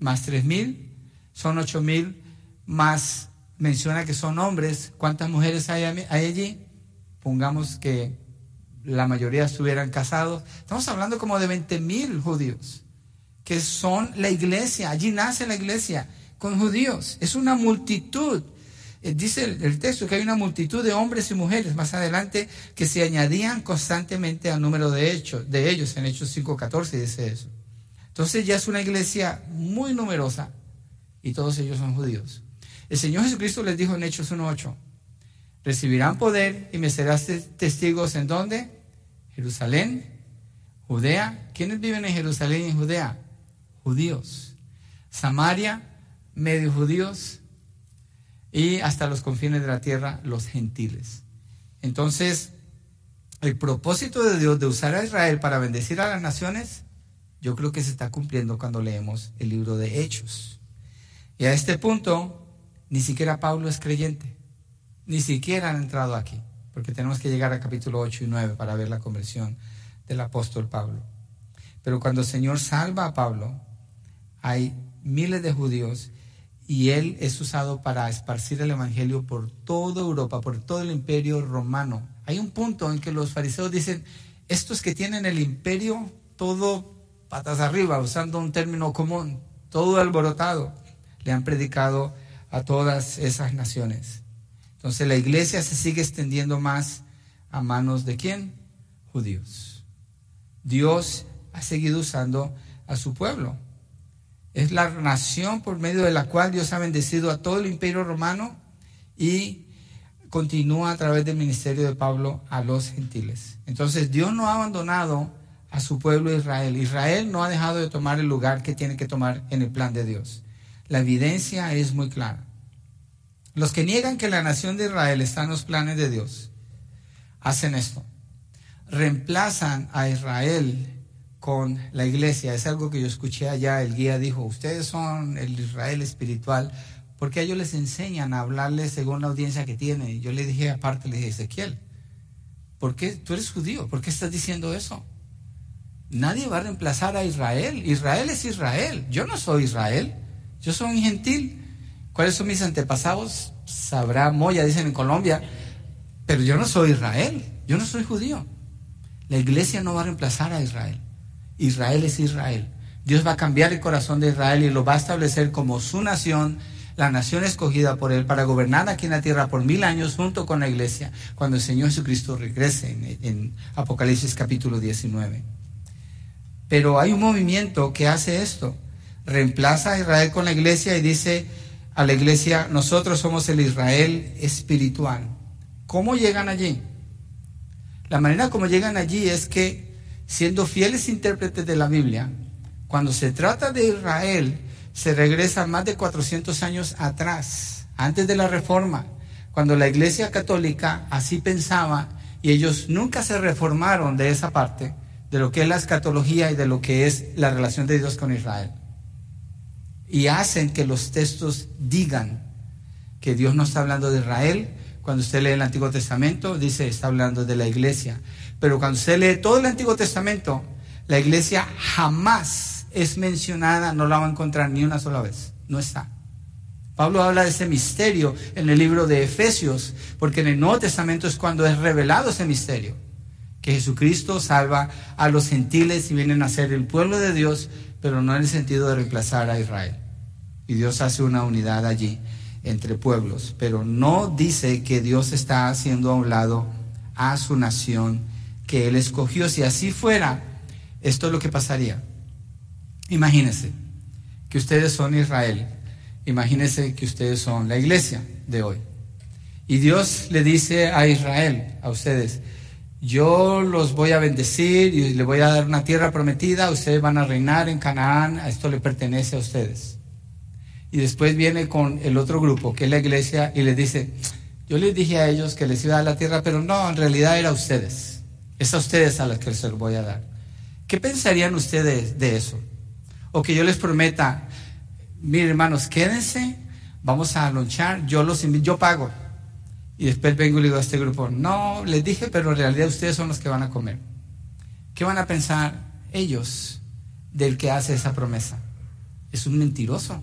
Más tres mil, son ocho mil, más menciona que son hombres. ¿Cuántas mujeres hay, allí? Pongamos que la mayoría estuvieran casados. Estamos hablando como de 20 mil judíos, que son la iglesia. Allí nace la iglesia judíos. Es una multitud. Eh, dice el, texto que hay una multitud de hombres y mujeres más adelante que se añadían constantemente al número de, hechos, de ellos. En Hechos 5.14 dice eso. Entonces ya es una iglesia muy numerosa y todos ellos son judíos. El Señor Jesucristo les dijo en Hechos 1.8, recibirán poder y me serás testigos en dónde? Jerusalén, Judea. ¿Quiénes viven en Jerusalén y en Judea? Judíos. Samaria, medio judíos. Y hasta los confines de la tierra, los gentiles. Entonces, el propósito de Dios de usar a Israel para bendecir a las naciones, yo creo que se está cumpliendo cuando leemos el libro de Hechos. Y a este punto, ni siquiera Pablo es creyente ni siquiera han entrado aquí, porque tenemos que llegar al capítulo 8 y 9 para ver la conversión del apóstol Pablo. Pero cuando el Señor salva a Pablo, hay miles de judíos y él es usado para esparcir el Evangelio por toda Europa, por todo el imperio romano. Hay un punto en que los fariseos dicen, estos que tienen el imperio todo patas arriba, usando un término común, todo alborotado, le han predicado a todas esas naciones. Entonces la iglesia se sigue extendiendo más a manos de quién? Judíos. Dios ha seguido usando a su pueblo. Es la nación por medio de la cual Dios ha bendecido a todo el imperio romano y continúa a través del ministerio de Pablo a los gentiles. Entonces Dios no ha abandonado a su pueblo Israel. Israel no ha dejado de tomar el lugar que tiene que tomar en el plan de Dios. La evidencia es muy clara. Los que niegan que la nación de Israel está en los planes de Dios, hacen esto. Reemplazan a Israel con la iglesia. Es algo que yo escuché allá. El guía dijo, ustedes son el Israel espiritual, porque ellos les enseñan a hablarles según la audiencia que tienen. Yo le dije aparte, le dije, Ezequiel, ¿por qué tú eres judío? ¿Por qué estás diciendo eso? Nadie va a reemplazar a Israel. Israel es Israel. Yo no soy Israel. Yo soy un gentil. ¿Cuáles son mis antepasados? Sabrá Moya, dicen en Colombia. Pero yo no soy Israel, yo no soy judío. La iglesia no va a reemplazar a Israel. Israel es Israel. Dios va a cambiar el corazón de Israel y lo va a establecer como su nación, la nación escogida por Él para gobernar aquí en la tierra por mil años junto con la iglesia, cuando el Señor Jesucristo regrese en, en Apocalipsis capítulo 19. Pero hay un movimiento que hace esto. Reemplaza a Israel con la iglesia y dice, a la iglesia, nosotros somos el Israel espiritual. ¿Cómo llegan allí? La manera como llegan allí es que, siendo fieles intérpretes de la Biblia, cuando se trata de Israel, se regresa más de 400 años atrás, antes de la Reforma, cuando la Iglesia Católica así pensaba y ellos nunca se reformaron de esa parte, de lo que es la escatología y de lo que es la relación de Dios con Israel y hacen que los textos digan que Dios no está hablando de Israel. Cuando usted lee el Antiguo Testamento, dice, está hablando de la iglesia. Pero cuando usted lee todo el Antiguo Testamento, la iglesia jamás es mencionada, no la va a encontrar ni una sola vez. No está. Pablo habla de ese misterio en el libro de Efesios, porque en el Nuevo Testamento es cuando es revelado ese misterio, que Jesucristo salva a los gentiles y vienen a ser el pueblo de Dios pero no en el sentido de reemplazar a Israel. Y Dios hace una unidad allí entre pueblos, pero no dice que Dios está haciendo a un lado a su nación que Él escogió. Si así fuera, esto es lo que pasaría. Imagínense que ustedes son Israel, imagínense que ustedes son la iglesia de hoy. Y Dios le dice a Israel, a ustedes, yo los voy a bendecir y le voy a dar una tierra prometida, ustedes van a reinar en Canaán, esto le pertenece a ustedes. Y después viene con el otro grupo, que es la iglesia, y les dice, yo les dije a ellos que les iba a dar la tierra, pero no, en realidad era a ustedes. Es a ustedes a los que se los voy a dar. ¿Qué pensarían ustedes de eso? O que yo les prometa, miren hermanos, quédense, vamos a lonchar, yo los invito, yo pago. Y después vengo y digo a este grupo, no, les dije, pero en realidad ustedes son los que van a comer. ¿Qué van a pensar ellos del que hace esa promesa? Es un mentiroso.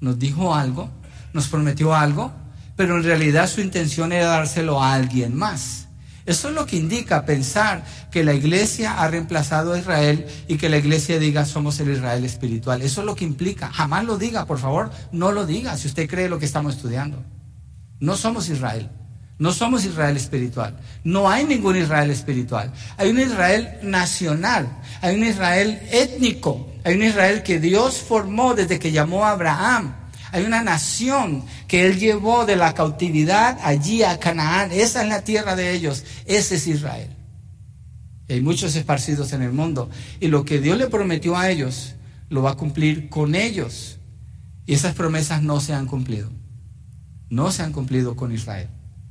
Nos dijo algo, nos prometió algo, pero en realidad su intención era dárselo a alguien más. Eso es lo que indica pensar que la iglesia ha reemplazado a Israel y que la iglesia diga somos el Israel espiritual. Eso es lo que implica. Jamás lo diga, por favor, no lo diga si usted cree lo que estamos estudiando. No somos Israel. No somos Israel espiritual. No hay ningún Israel espiritual. Hay un Israel nacional. Hay un Israel étnico. Hay un Israel que Dios formó desde que llamó a Abraham. Hay una nación que Él llevó de la cautividad allí a Canaán. Esa es la tierra de ellos. Ese es Israel. hay muchos esparcidos en el mundo. Y lo que Dios le prometió a ellos, lo va a cumplir con ellos. Y esas promesas no se han cumplido. No se han cumplido con Israel.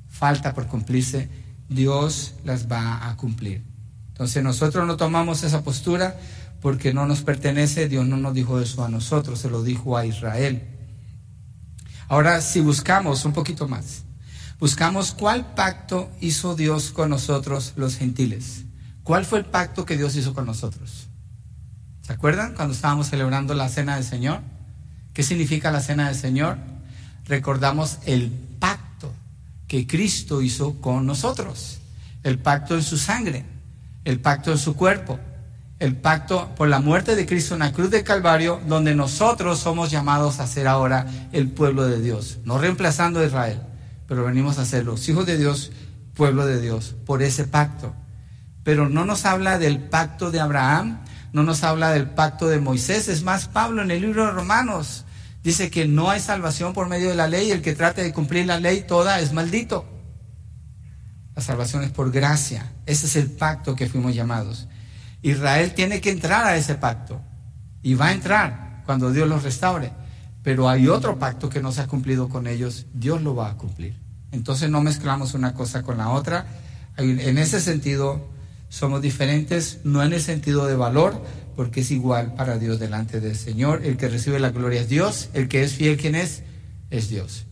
Falta por cumplirse. Dios las va a cumplir. Entonces nosotros no tomamos esa postura porque no nos pertenece. Dios no nos dijo eso a nosotros, se lo dijo a Israel. Ahora, si buscamos un poquito más, buscamos cuál pacto hizo Dios con nosotros los gentiles. ¿Cuál fue el pacto que Dios hizo con nosotros? ¿Se acuerdan cuando estábamos celebrando la cena del Señor? ¿Qué significa la cena del Señor? Recordamos el pacto que Cristo hizo con nosotros, el pacto en su sangre, el pacto en su cuerpo, el pacto por la muerte de Cristo en la cruz de Calvario, donde nosotros somos llamados a ser ahora el pueblo de Dios, no reemplazando a Israel, pero venimos a ser los hijos de Dios, pueblo de Dios, por ese pacto. Pero no nos habla del pacto de Abraham, no nos habla del pacto de Moisés, es más, Pablo en el libro de Romanos dice que no hay salvación por medio de la ley, el que trate de cumplir la ley toda es maldito. La salvación es por gracia, ese es el pacto que fuimos llamados. Israel tiene que entrar a ese pacto y va a entrar cuando Dios los restaure. Pero hay otro pacto que no se ha cumplido con ellos, Dios lo va a cumplir. Entonces no mezclamos una cosa con la otra. En ese sentido somos diferentes, no en el sentido de valor, porque es igual para Dios delante del Señor. El que recibe la gloria es Dios, el que es fiel, ¿quién es? Es Dios.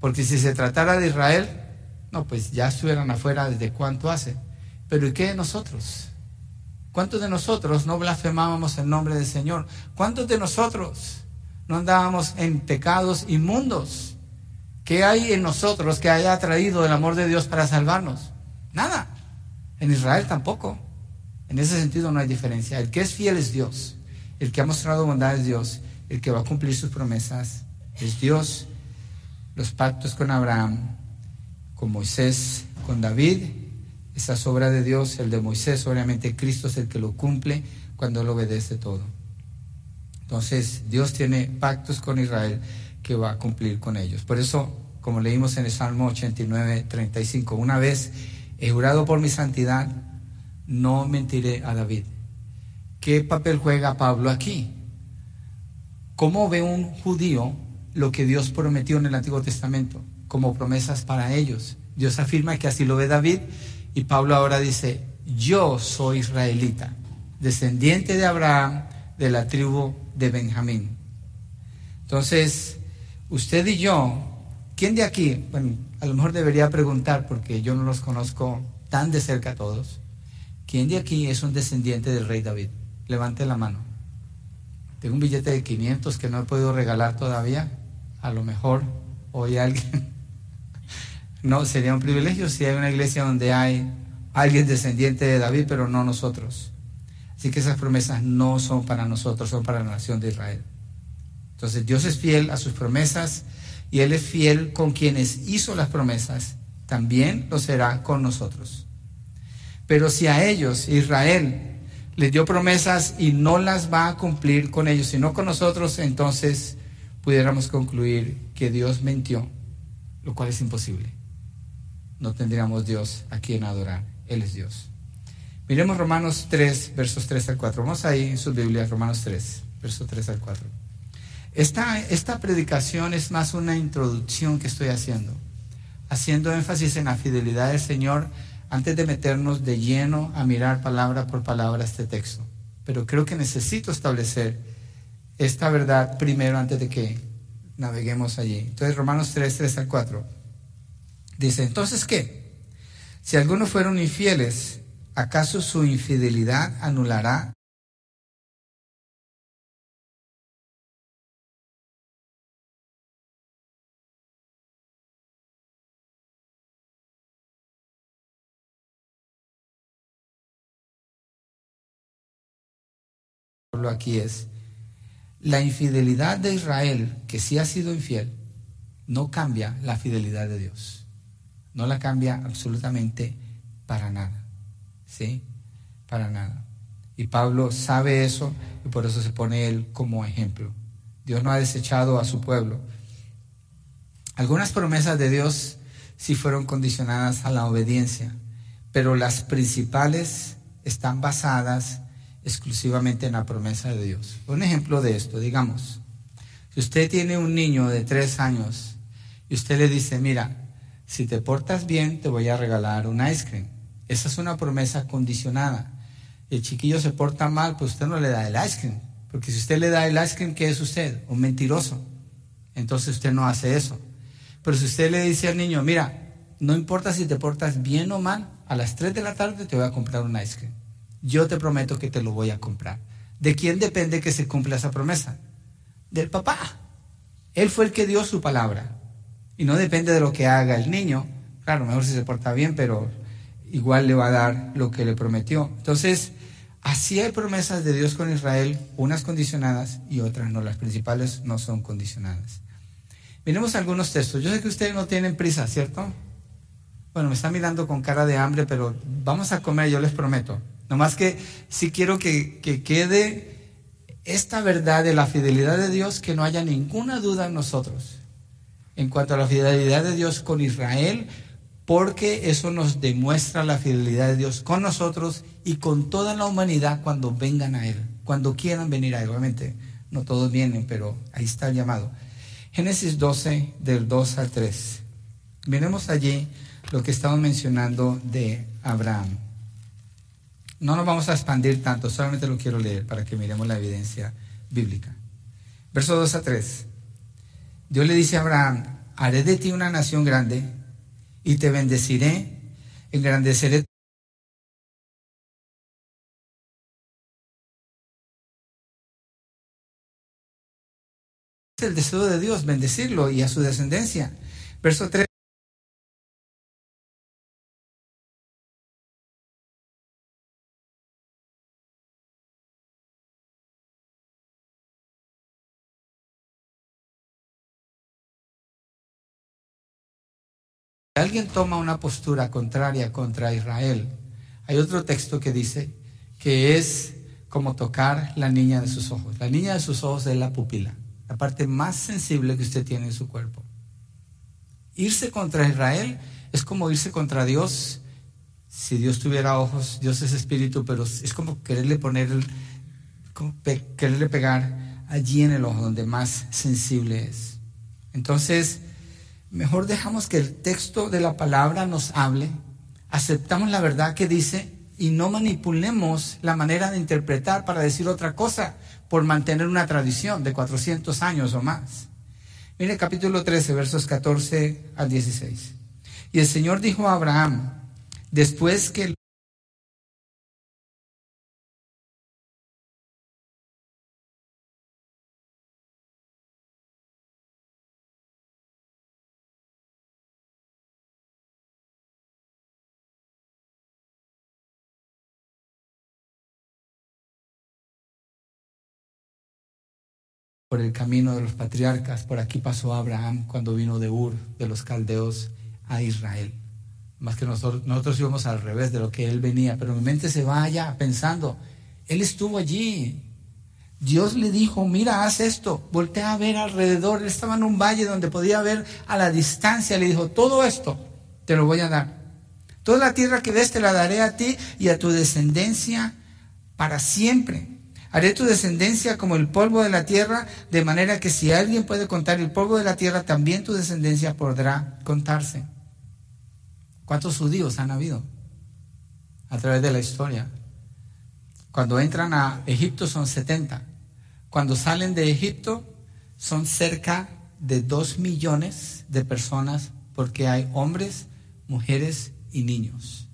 Porque si se tratara de Israel, no, pues ya estuvieran afuera desde cuánto hace. Pero ¿y qué de nosotros? ¿Cuántos de nosotros no blasfemábamos el nombre del Señor? ¿Cuántos de nosotros no andábamos en pecados inmundos? ¿Qué hay en nosotros que haya traído el amor de Dios para salvarnos? Nada. En Israel tampoco. En ese sentido no hay diferencia. El que es fiel es Dios. El que ha mostrado bondad es Dios. El que va a cumplir sus promesas es Dios. Los pactos con Abraham, con Moisés, con David esa es obra de Dios, el de Moisés, obviamente Cristo es el que lo cumple cuando él obedece todo. Entonces, Dios tiene pactos con Israel que va a cumplir con ellos. Por eso, como leímos en el Salmo 89, 35, una vez he jurado por mi santidad, no mentiré a David. ¿Qué papel juega Pablo aquí? ¿Cómo ve un judío lo que Dios prometió en el Antiguo Testamento como promesas para ellos? Dios afirma que así lo ve David y Pablo ahora dice, yo soy israelita, descendiente de Abraham, de la tribu de Benjamín. Entonces, usted y yo, ¿quién de aquí? Bueno, a lo mejor debería preguntar porque yo no los conozco tan de cerca a todos. ¿Quién de aquí es un descendiente del rey David? Levante la mano. Tengo un billete de 500 que no he podido regalar todavía. A lo mejor hoy alguien no, sería un privilegio si hay una iglesia donde hay alguien descendiente de David, pero no nosotros. Así que esas promesas no son para nosotros, son para la nación de Israel. Entonces Dios es fiel a sus promesas y Él es fiel con quienes hizo las promesas, también lo será con nosotros. Pero si a ellos, Israel, les dio promesas y no las va a cumplir con ellos, sino con nosotros, entonces pudiéramos concluir que Dios mintió, lo cual es imposible. No tendríamos Dios a quien adorar. Él es Dios. Miremos Romanos 3, versos 3 al 4. Vamos ahí en su Biblia, Romanos 3, versos 3 al 4. Esta, esta predicación es más una introducción que estoy haciendo, haciendo énfasis en la fidelidad del Señor antes de meternos de lleno a mirar palabra por palabra este texto. Pero creo que necesito establecer esta verdad primero antes de que naveguemos allí. Entonces, Romanos 3, 3 al 4. Dice, entonces, ¿qué? Si algunos fueron infieles, ¿acaso su infidelidad anulará aquí es, la infidelidad de Israel, que sí ha sido infiel, no cambia la fidelidad de Dios. No la cambia absolutamente para nada. ¿Sí? Para nada. Y Pablo sabe eso y por eso se pone él como ejemplo. Dios no ha desechado a su pueblo. Algunas promesas de Dios sí fueron condicionadas a la obediencia, pero las principales están basadas exclusivamente en la promesa de Dios. Un ejemplo de esto, digamos, si usted tiene un niño de tres años y usted le dice, mira, si te portas bien, te voy a regalar un ice cream. Esa es una promesa condicionada. El chiquillo se porta mal, pues usted no le da el ice cream. Porque si usted le da el ice cream, ¿qué es usted? Un mentiroso. Entonces usted no hace eso. Pero si usted le dice al niño, mira, no importa si te portas bien o mal, a las 3 de la tarde te voy a comprar un ice cream yo te prometo que te lo voy a comprar. ¿De quién depende que se cumpla esa promesa? Del papá. Él fue el que dio su palabra. Y no depende de lo que haga el niño. Claro, mejor si se porta bien, pero igual le va a dar lo que le prometió. Entonces, así hay promesas de Dios con Israel, unas condicionadas y otras no. Las principales no son condicionadas. Miremos algunos textos. Yo sé que ustedes no tienen prisa, ¿cierto? Bueno, me están mirando con cara de hambre, pero vamos a comer, yo les prometo. Nomás que sí quiero que, quede esta verdad de la fidelidad de Dios, que no haya ninguna duda en nosotros en cuanto a la fidelidad de Dios con Israel, porque eso nos demuestra la fidelidad de Dios con nosotros y con toda la humanidad cuando vengan a Él, cuando quieran venir a Él. Obviamente no todos vienen, pero ahí está el llamado. Génesis 12, del 2 al 3. Miremos allí lo que estamos mencionando de Abraham. No nos vamos a expandir tanto, solamente lo quiero leer para que miremos la evidencia bíblica. Verso 2 a 3. Dios le dice a Abraham, haré de ti una nación grande y te bendeciré, engrandeceré el deseo de Dios, bendecirlo y a su descendencia. Verso 3. Alguien toma una postura contraria contra Israel, hay otro texto que dice que es como tocar la niña de sus ojos. La niña de sus ojos es la pupila, la parte más sensible que usted tiene en su cuerpo. Irse contra Israel es como irse contra Dios. Si Dios tuviera ojos, Dios es espíritu, pero es como quererle poner, quererle pegar allí en el ojo donde más sensible es. Entonces, Mejor dejamos que el texto de la palabra nos hable, aceptamos la verdad que dice y no manipulemos la manera de interpretar para decir otra cosa por mantener una tradición de 400 años o más. Mire capítulo 13, versos 14 al 16. Y el Señor dijo a Abraham, después que por el camino de los patriarcas. Por aquí pasó Abraham cuando vino de Ur, de los caldeos, a Israel. Más que nosotros, nosotros íbamos al revés de lo que él venía, pero mi mente se va allá pensando, él estuvo allí. Dios le dijo, mira, haz esto, voltea a ver alrededor. Él estaba en un valle donde podía ver a la distancia. Le dijo, todo esto te lo voy a dar. Toda la tierra que ves te la daré a ti y a tu descendencia para siempre. Haré tu descendencia como el polvo de la tierra, de manera que si alguien puede contar el polvo de la tierra, también tu descendencia podrá contarse. ¿Cuántos judíos han habido a través de la historia? Cuando entran a Egipto son 70. Cuando salen de Egipto son cerca de 2 millones de personas porque hay hombres, mujeres y niños.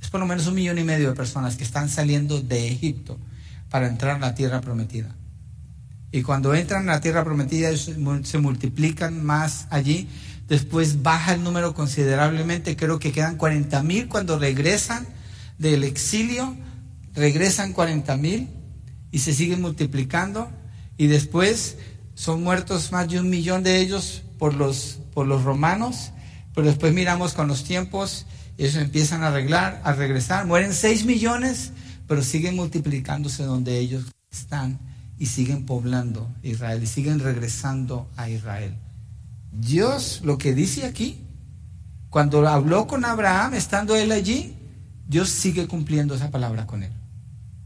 Es por lo menos un millón y medio de personas que están saliendo de Egipto para entrar en la tierra prometida. Y cuando entran en la tierra prometida se multiplican más allí. Después baja el número considerablemente. Creo que quedan 40 mil cuando regresan del exilio. Regresan 40 mil y se siguen multiplicando. Y después son muertos más de un millón de ellos por los, por los romanos. Pero después miramos con los tiempos, ellos empiezan a arreglar, a regresar. Mueren 6 millones pero siguen multiplicándose donde ellos están y siguen poblando Israel y siguen regresando a Israel. Dios lo que dice aquí, cuando habló con Abraham, estando él allí, Dios sigue cumpliendo esa palabra con él.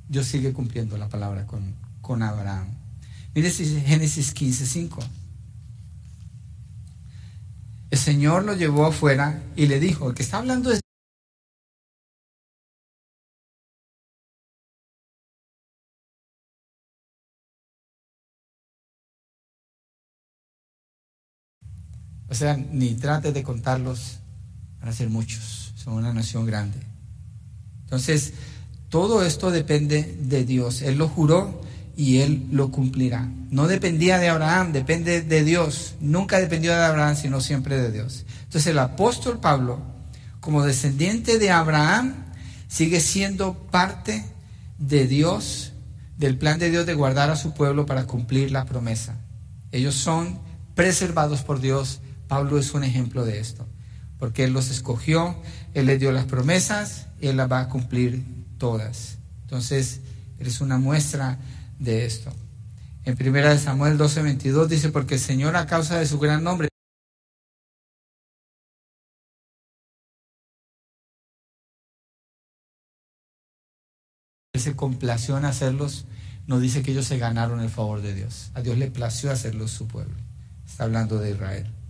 Dios sigue cumpliendo la palabra con, con Abraham. Mire Génesis 15, 5. El Señor lo llevó afuera y le dijo, el que está hablando de O sea, ni trate de contarlos, van a ser muchos, son una nación grande. Entonces, todo esto depende de Dios. Él lo juró y Él lo cumplirá. No dependía de Abraham, depende de Dios. Nunca dependió de Abraham, sino siempre de Dios. Entonces el apóstol Pablo, como descendiente de Abraham, sigue siendo parte de Dios, del plan de Dios de guardar a su pueblo para cumplir la promesa. Ellos son preservados por Dios Pablo es un ejemplo de esto, porque Él los escogió, Él les dio las promesas, Él las va a cumplir todas. Entonces, eres una muestra de esto. En 1 Samuel 12:22 dice, porque el Señor a causa de su gran nombre, se complació en hacerlos, no dice que ellos se ganaron el favor de Dios. A Dios le plació hacerlos su pueblo. Está hablando de Israel.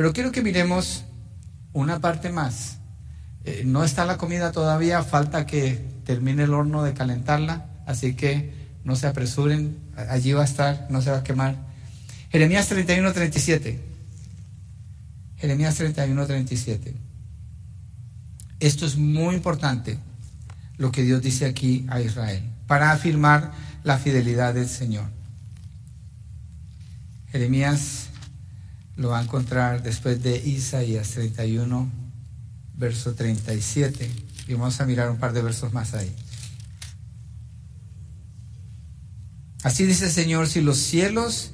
Pero quiero que miremos una parte más. Eh, no está la comida todavía, falta que termine el horno de calentarla, así que no se apresuren, allí va a estar, no se va a quemar. Jeremías 31, 37. Jeremías 31, 37. Esto es muy importante, lo que Dios dice aquí a Israel, para afirmar la fidelidad del Señor. Jeremías lo va a encontrar después de Isaías 31, verso 37. Y vamos a mirar un par de versos más ahí. Así dice el Señor, si los cielos,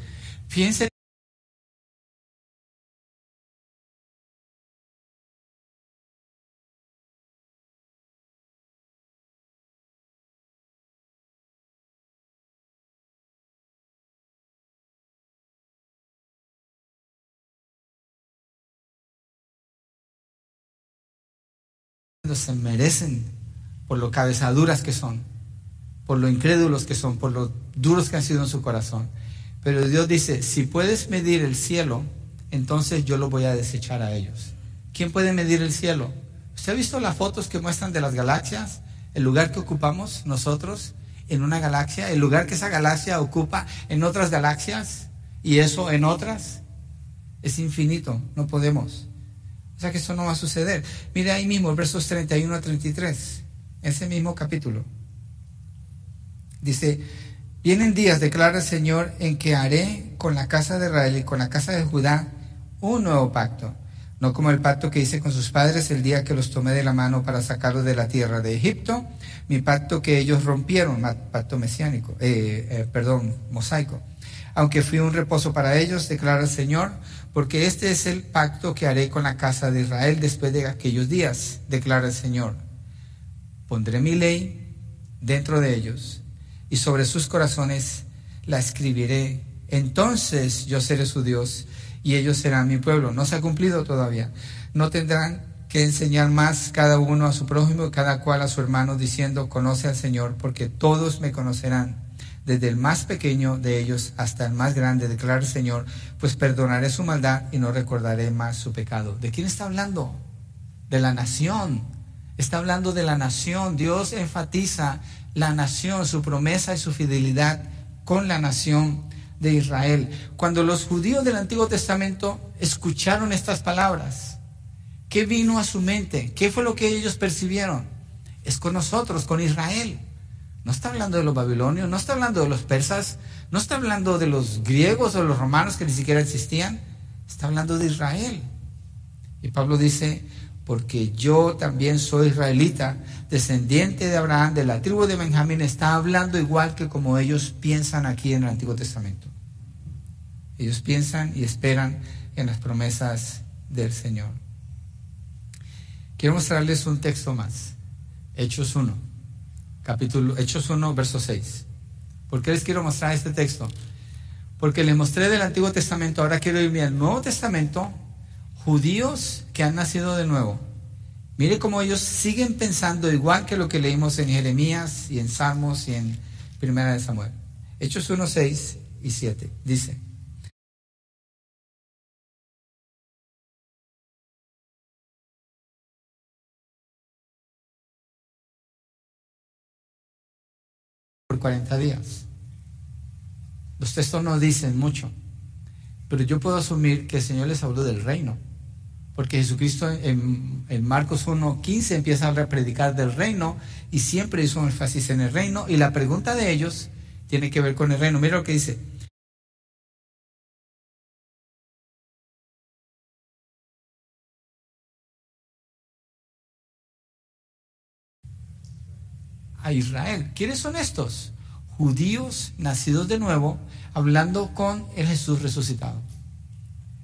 se merecen por lo cabezaduras que son, por lo incrédulos que son, por lo duros que han sido en su corazón. Pero Dios dice, si puedes medir el cielo, entonces yo lo voy a desechar a ellos. ¿Quién puede medir el cielo? ¿Usted ha visto las fotos que muestran de las galaxias? El lugar que ocupamos nosotros en una galaxia, el lugar que esa galaxia ocupa en otras galaxias y eso en otras, es infinito, no podemos. O sea que eso no va a suceder. Mire ahí mismo, versos 31 a 33, ese mismo capítulo. Dice, vienen días, declara el Señor, en que haré con la casa de Israel y con la casa de Judá un nuevo pacto. No como el pacto que hice con sus padres el día que los tomé de la mano para sacarlos de la tierra de Egipto, mi pacto que ellos rompieron, pacto mesiánico, eh, eh, perdón, mosaico. Aunque fui un reposo para ellos, declara el Señor, porque este es el pacto que haré con la casa de Israel después de aquellos días, declara el Señor. Pondré mi ley dentro de ellos y sobre sus corazones la escribiré. Entonces yo seré su Dios y ellos serán mi pueblo. No se ha cumplido todavía. No tendrán que enseñar más cada uno a su prójimo, cada cual a su hermano, diciendo, conoce al Señor, porque todos me conocerán, desde el más pequeño de ellos hasta el más grande, declara el Señor, pues perdonaré su maldad y no recordaré más su pecado. ¿De quién está hablando? De la nación. Está hablando de la nación. Dios enfatiza la nación, su promesa y su fidelidad con la nación de Israel. Cuando los judíos del Antiguo Testamento escucharon estas palabras, ¿qué vino a su mente? ¿Qué fue lo que ellos percibieron? Es con nosotros, con Israel. No está hablando de los babilonios, no está hablando de los persas, no está hablando de los griegos o los romanos que ni siquiera existían, está hablando de Israel. Y Pablo dice, porque yo también soy israelita, descendiente de Abraham, de la tribu de Benjamín, está hablando igual que como ellos piensan aquí en el Antiguo Testamento. Ellos piensan y esperan en las promesas del Señor. Quiero mostrarles un texto más. Hechos 1, capítulo, Hechos 1, verso 6. ¿Por qué les quiero mostrar este texto? Porque les mostré del Antiguo Testamento, ahora quiero irme al Nuevo Testamento judíos que han nacido de nuevo. Mire cómo ellos siguen pensando igual que lo que leímos en Jeremías y en Salmos y en Primera de Samuel. Hechos 1, 6 y 7. Dice. Por 40 días. Los textos no dicen mucho, pero yo puedo asumir que el Señor les habló del reino porque Jesucristo en, Marcos 1.15 empieza a predicar del reino y siempre hizo un énfasis en el reino y la pregunta de ellos tiene que ver con el reino. Mira lo que dice. A Israel. ¿Quiénes son estos? Judíos nacidos de nuevo, hablando con el Jesús resucitado.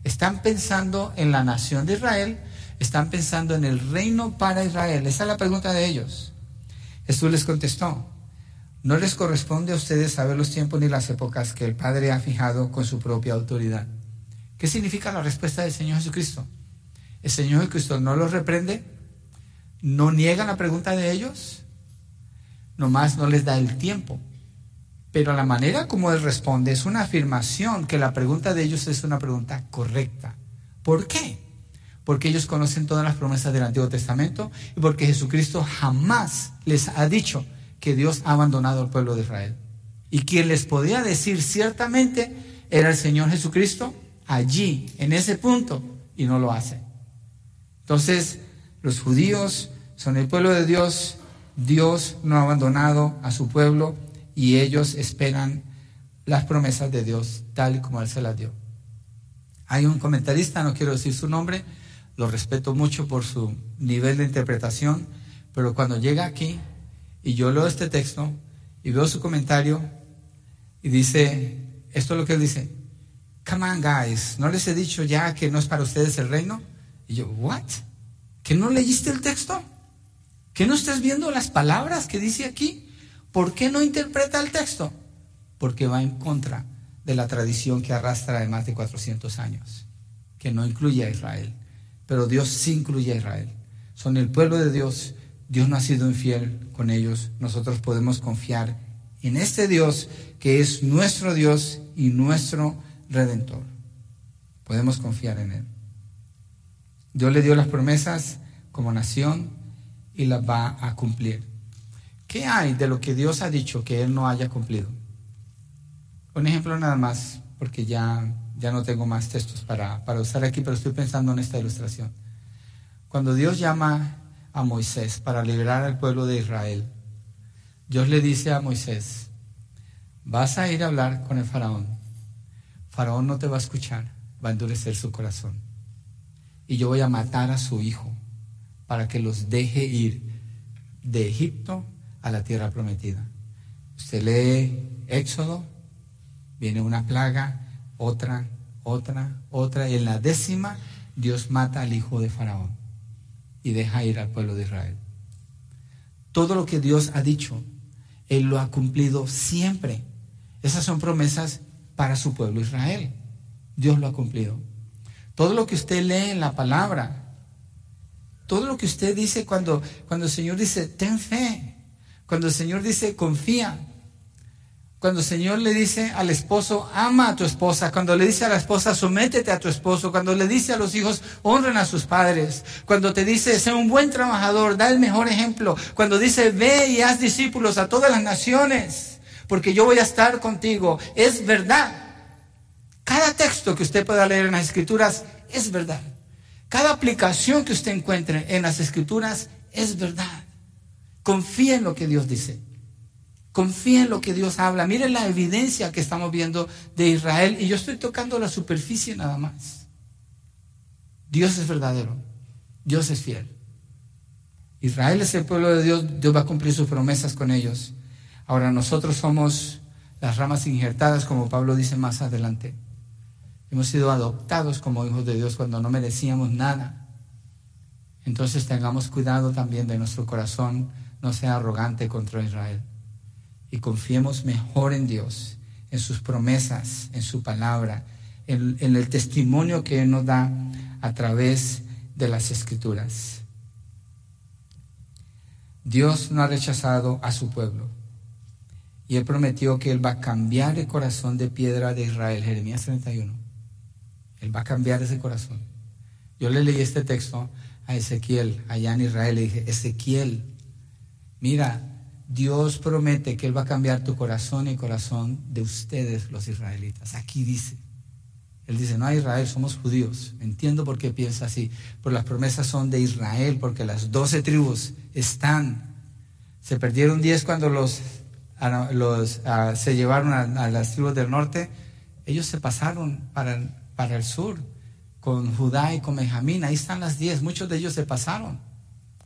Están pensando en la nación de Israel, están pensando en el reino para Israel. Esa es la pregunta de ellos. Jesús les contestó, no les corresponde a ustedes saber los tiempos ni las épocas que el Padre ha fijado con su propia autoridad. ¿Qué significa la respuesta del Señor Jesucristo? El Señor Jesucristo no los reprende, no niega la pregunta de ellos, nomás no les da el tiempo. Pero la manera como él responde es una afirmación que la pregunta de ellos es una pregunta correcta. ¿Por qué? Porque ellos conocen todas las promesas del Antiguo Testamento y porque Jesucristo jamás les ha dicho que Dios ha abandonado al pueblo de Israel. Y quien les podía decir ciertamente era el Señor Jesucristo allí, en ese punto, y no lo hace. Entonces, los judíos son el pueblo de Dios, Dios no ha abandonado a su pueblo y ellos esperan las promesas de Dios tal y como Él se las dio. Hay un comentarista, no quiero decir su nombre, lo respeto mucho por su nivel de interpretación, pero cuando llega aquí y yo leo este texto y veo su comentario y dice, esto es lo que él dice, come on guys, ¿no les he dicho ya que no es para ustedes el reino? Y yo, what? ¿Que no leíste el texto? ¿Que no estás viendo las palabras que dice aquí? ¿Por qué no interpreta el texto? Porque va en contra de la tradición que arrastra de más de 400 años, que no incluye a Israel. Pero Dios sí incluye a Israel. Son el pueblo de Dios. Dios no ha sido infiel con ellos. Nosotros podemos confiar en este Dios que es nuestro Dios y nuestro redentor. Podemos confiar en Él. Dios le dio las promesas como nación y las va a cumplir. ¿Qué hay de lo que Dios ha dicho que Él no haya cumplido? Un ejemplo nada más, porque ya, ya no tengo más textos para, para usar aquí, pero estoy pensando en esta ilustración. Cuando Dios llama a Moisés para liberar al pueblo de Israel, Dios le dice a Moisés, vas a ir a hablar con el faraón. Faraón no te va a escuchar, va a endurecer su corazón. y yo voy a matar a su hijo para que los deje ir de Egipto a la tierra prometida. Usted lee Éxodo, viene una plaga, otra, otra, otra, y en la décima Dios mata al hijo de Faraón y deja ir al pueblo de Israel. Todo lo que Dios ha dicho, Él lo ha cumplido siempre. Esas son promesas para su pueblo Israel. Dios lo ha cumplido. Todo lo que usted lee en la palabra, todo lo que usted dice cuando, cuando el Señor dice, ten fe, cuando el Señor dice, confía, cuando el Señor le dice al esposo, ama a tu esposa, cuando le dice a la esposa, sométete a tu esposo, cuando le dice a los hijos, honren a sus padres, cuando te dice, sé un buen trabajador, da el mejor ejemplo, cuando dice, ve y haz discípulos a todas las naciones, porque yo voy a estar contigo, es verdad. Cada texto que usted pueda leer en las escrituras es verdad. Cada aplicación que usted encuentre en las escrituras es verdad. Confía en lo que Dios dice. Confía en lo que Dios habla. Miren la evidencia que estamos viendo de Israel y yo estoy tocando la superficie nada más. Dios es verdadero. Dios es fiel. Israel es el pueblo de Dios. Dios va a cumplir sus promesas con ellos. Ahora nosotros somos las ramas injertadas, como Pablo dice más adelante. Hemos sido adoptados como hijos de Dios cuando no merecíamos nada. Entonces tengamos cuidado también de nuestro corazón, no sea arrogante contra Israel y confiemos mejor en Dios, en sus promesas, en su palabra, en, el testimonio que Él nos da a través de las escrituras. Dios no ha rechazado a su pueblo. Y Él prometió que Él va a cambiar el corazón de piedra de Israel. Jeremías 31. Él va a cambiar ese corazón. Yo le leí este texto a Ezequiel, allá en Israel. Le dije, Ezequiel, mira, Dios promete que Él va a cambiar tu corazón y corazón de ustedes, los israelitas. Aquí dice. Él dice, no a Israel, somos judíos. Entiendo por qué piensa así. Pero las promesas son de Israel, porque las doce tribus están. Se perdieron diez cuando los, los se llevaron a, las tribus del norte. Ellos se pasaron para, para el sur, con Judá y con Benjamín. Ahí están las diez. Muchos de ellos se pasaron.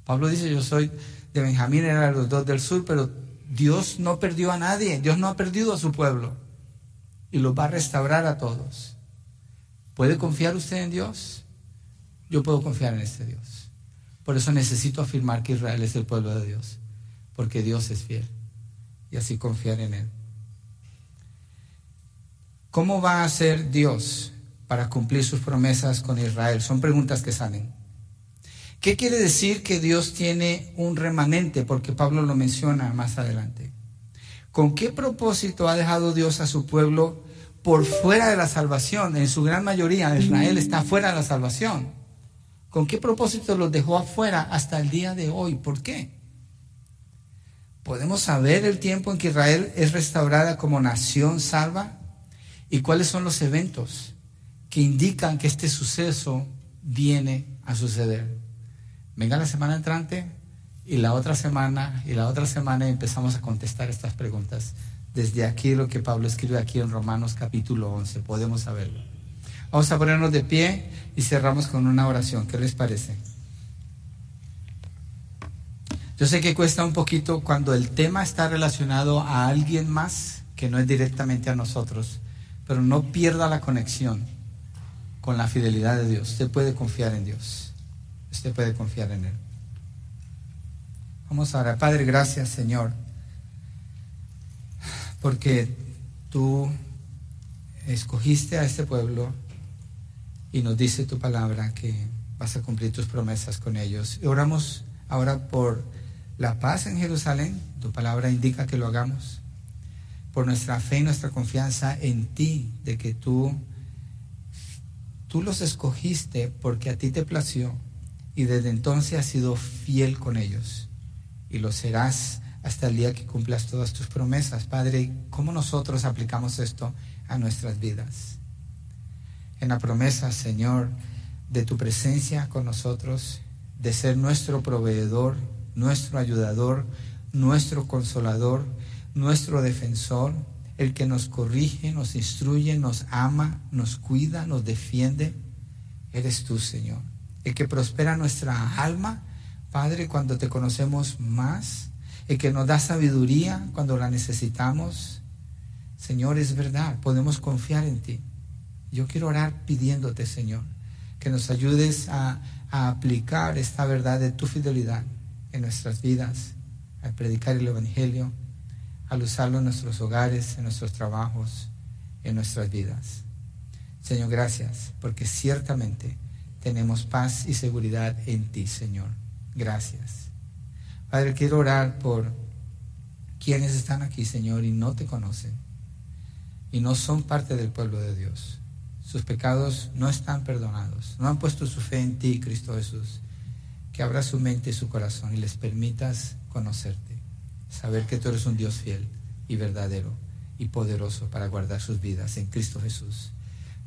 Pablo dice, yo soy de Benjamín eran los dos del sur, pero Dios no perdió a nadie, Dios no ha perdido a su pueblo y los va a restaurar a todos. ¿Puede confiar usted en Dios? Yo puedo confiar en este Dios. Por eso necesito afirmar que Israel es el pueblo de Dios, porque Dios es fiel y así confiar en Él. ¿Cómo va a ser Dios para cumplir sus promesas con Israel? Son preguntas que salen. ¿Qué quiere decir que Dios tiene un remanente? Porque Pablo lo menciona más adelante. ¿Con qué propósito ha dejado Dios a su pueblo por fuera de la salvación? En su gran mayoría, Israel está fuera de la salvación. ¿Con qué propósito los dejó afuera hasta el día de hoy? ¿Por qué? ¿Podemos saber el tiempo en que Israel es restaurada como nación salva? ¿Y cuáles son los eventos que indican que este suceso viene a suceder? Venga la semana entrante y la otra semana y la otra semana empezamos a contestar estas preguntas. Desde aquí lo que Pablo escribe aquí en Romanos capítulo 11, podemos saberlo. Vamos a ponernos de pie y cerramos con una oración. ¿Qué les parece? Yo sé que cuesta un poquito cuando el tema está relacionado a alguien más que no es directamente a nosotros, pero no pierda la conexión con la fidelidad de Dios. Usted puede confiar en Dios. Usted puede confiar en Él. Vamos ahora, Padre, gracias Señor, porque tú escogiste a este pueblo y nos dice tu palabra que vas a cumplir tus promesas con ellos. Y oramos ahora por la paz en Jerusalén, tu palabra indica que lo hagamos, por nuestra fe y nuestra confianza en ti, de que tú, tú los escogiste porque a ti te plació y desde entonces has sido fiel con ellos y lo serás hasta el día que cumplas todas tus promesas. Padre, ¿cómo nosotros aplicamos esto a nuestras vidas? En la promesa, Señor, de tu presencia con nosotros, de ser nuestro proveedor, nuestro ayudador, nuestro consolador, nuestro defensor, el que nos corrige, nos instruye, nos ama, nos cuida, nos defiende, eres tú, Señor. el que prospera nuestra alma, Padre, cuando te conocemos más, el que nos da sabiduría cuando la necesitamos. Señor, es verdad, podemos confiar en ti. Yo quiero orar pidiéndote, Señor, que nos ayudes a, aplicar esta verdad de tu fidelidad en nuestras vidas, al predicar el Evangelio, al usarlo en nuestros hogares, en nuestros trabajos, en nuestras vidas. Señor, gracias, porque ciertamente tenemos paz y seguridad en ti, Señor. Gracias. Padre, quiero orar por quienes están aquí, Señor, y no te conocen, y no son parte del pueblo de Dios. Sus pecados no están perdonados, no han puesto su fe en ti, Cristo Jesús. Que abra su mente y su corazón y les permitas conocerte, saber que tú eres un Dios fiel y verdadero y poderoso para guardar sus vidas en Cristo Jesús.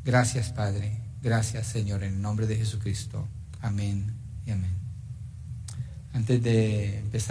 Gracias, Padre. Gracias, Señor, en el nombre de Jesucristo. Amén y amén. Antes de empezar.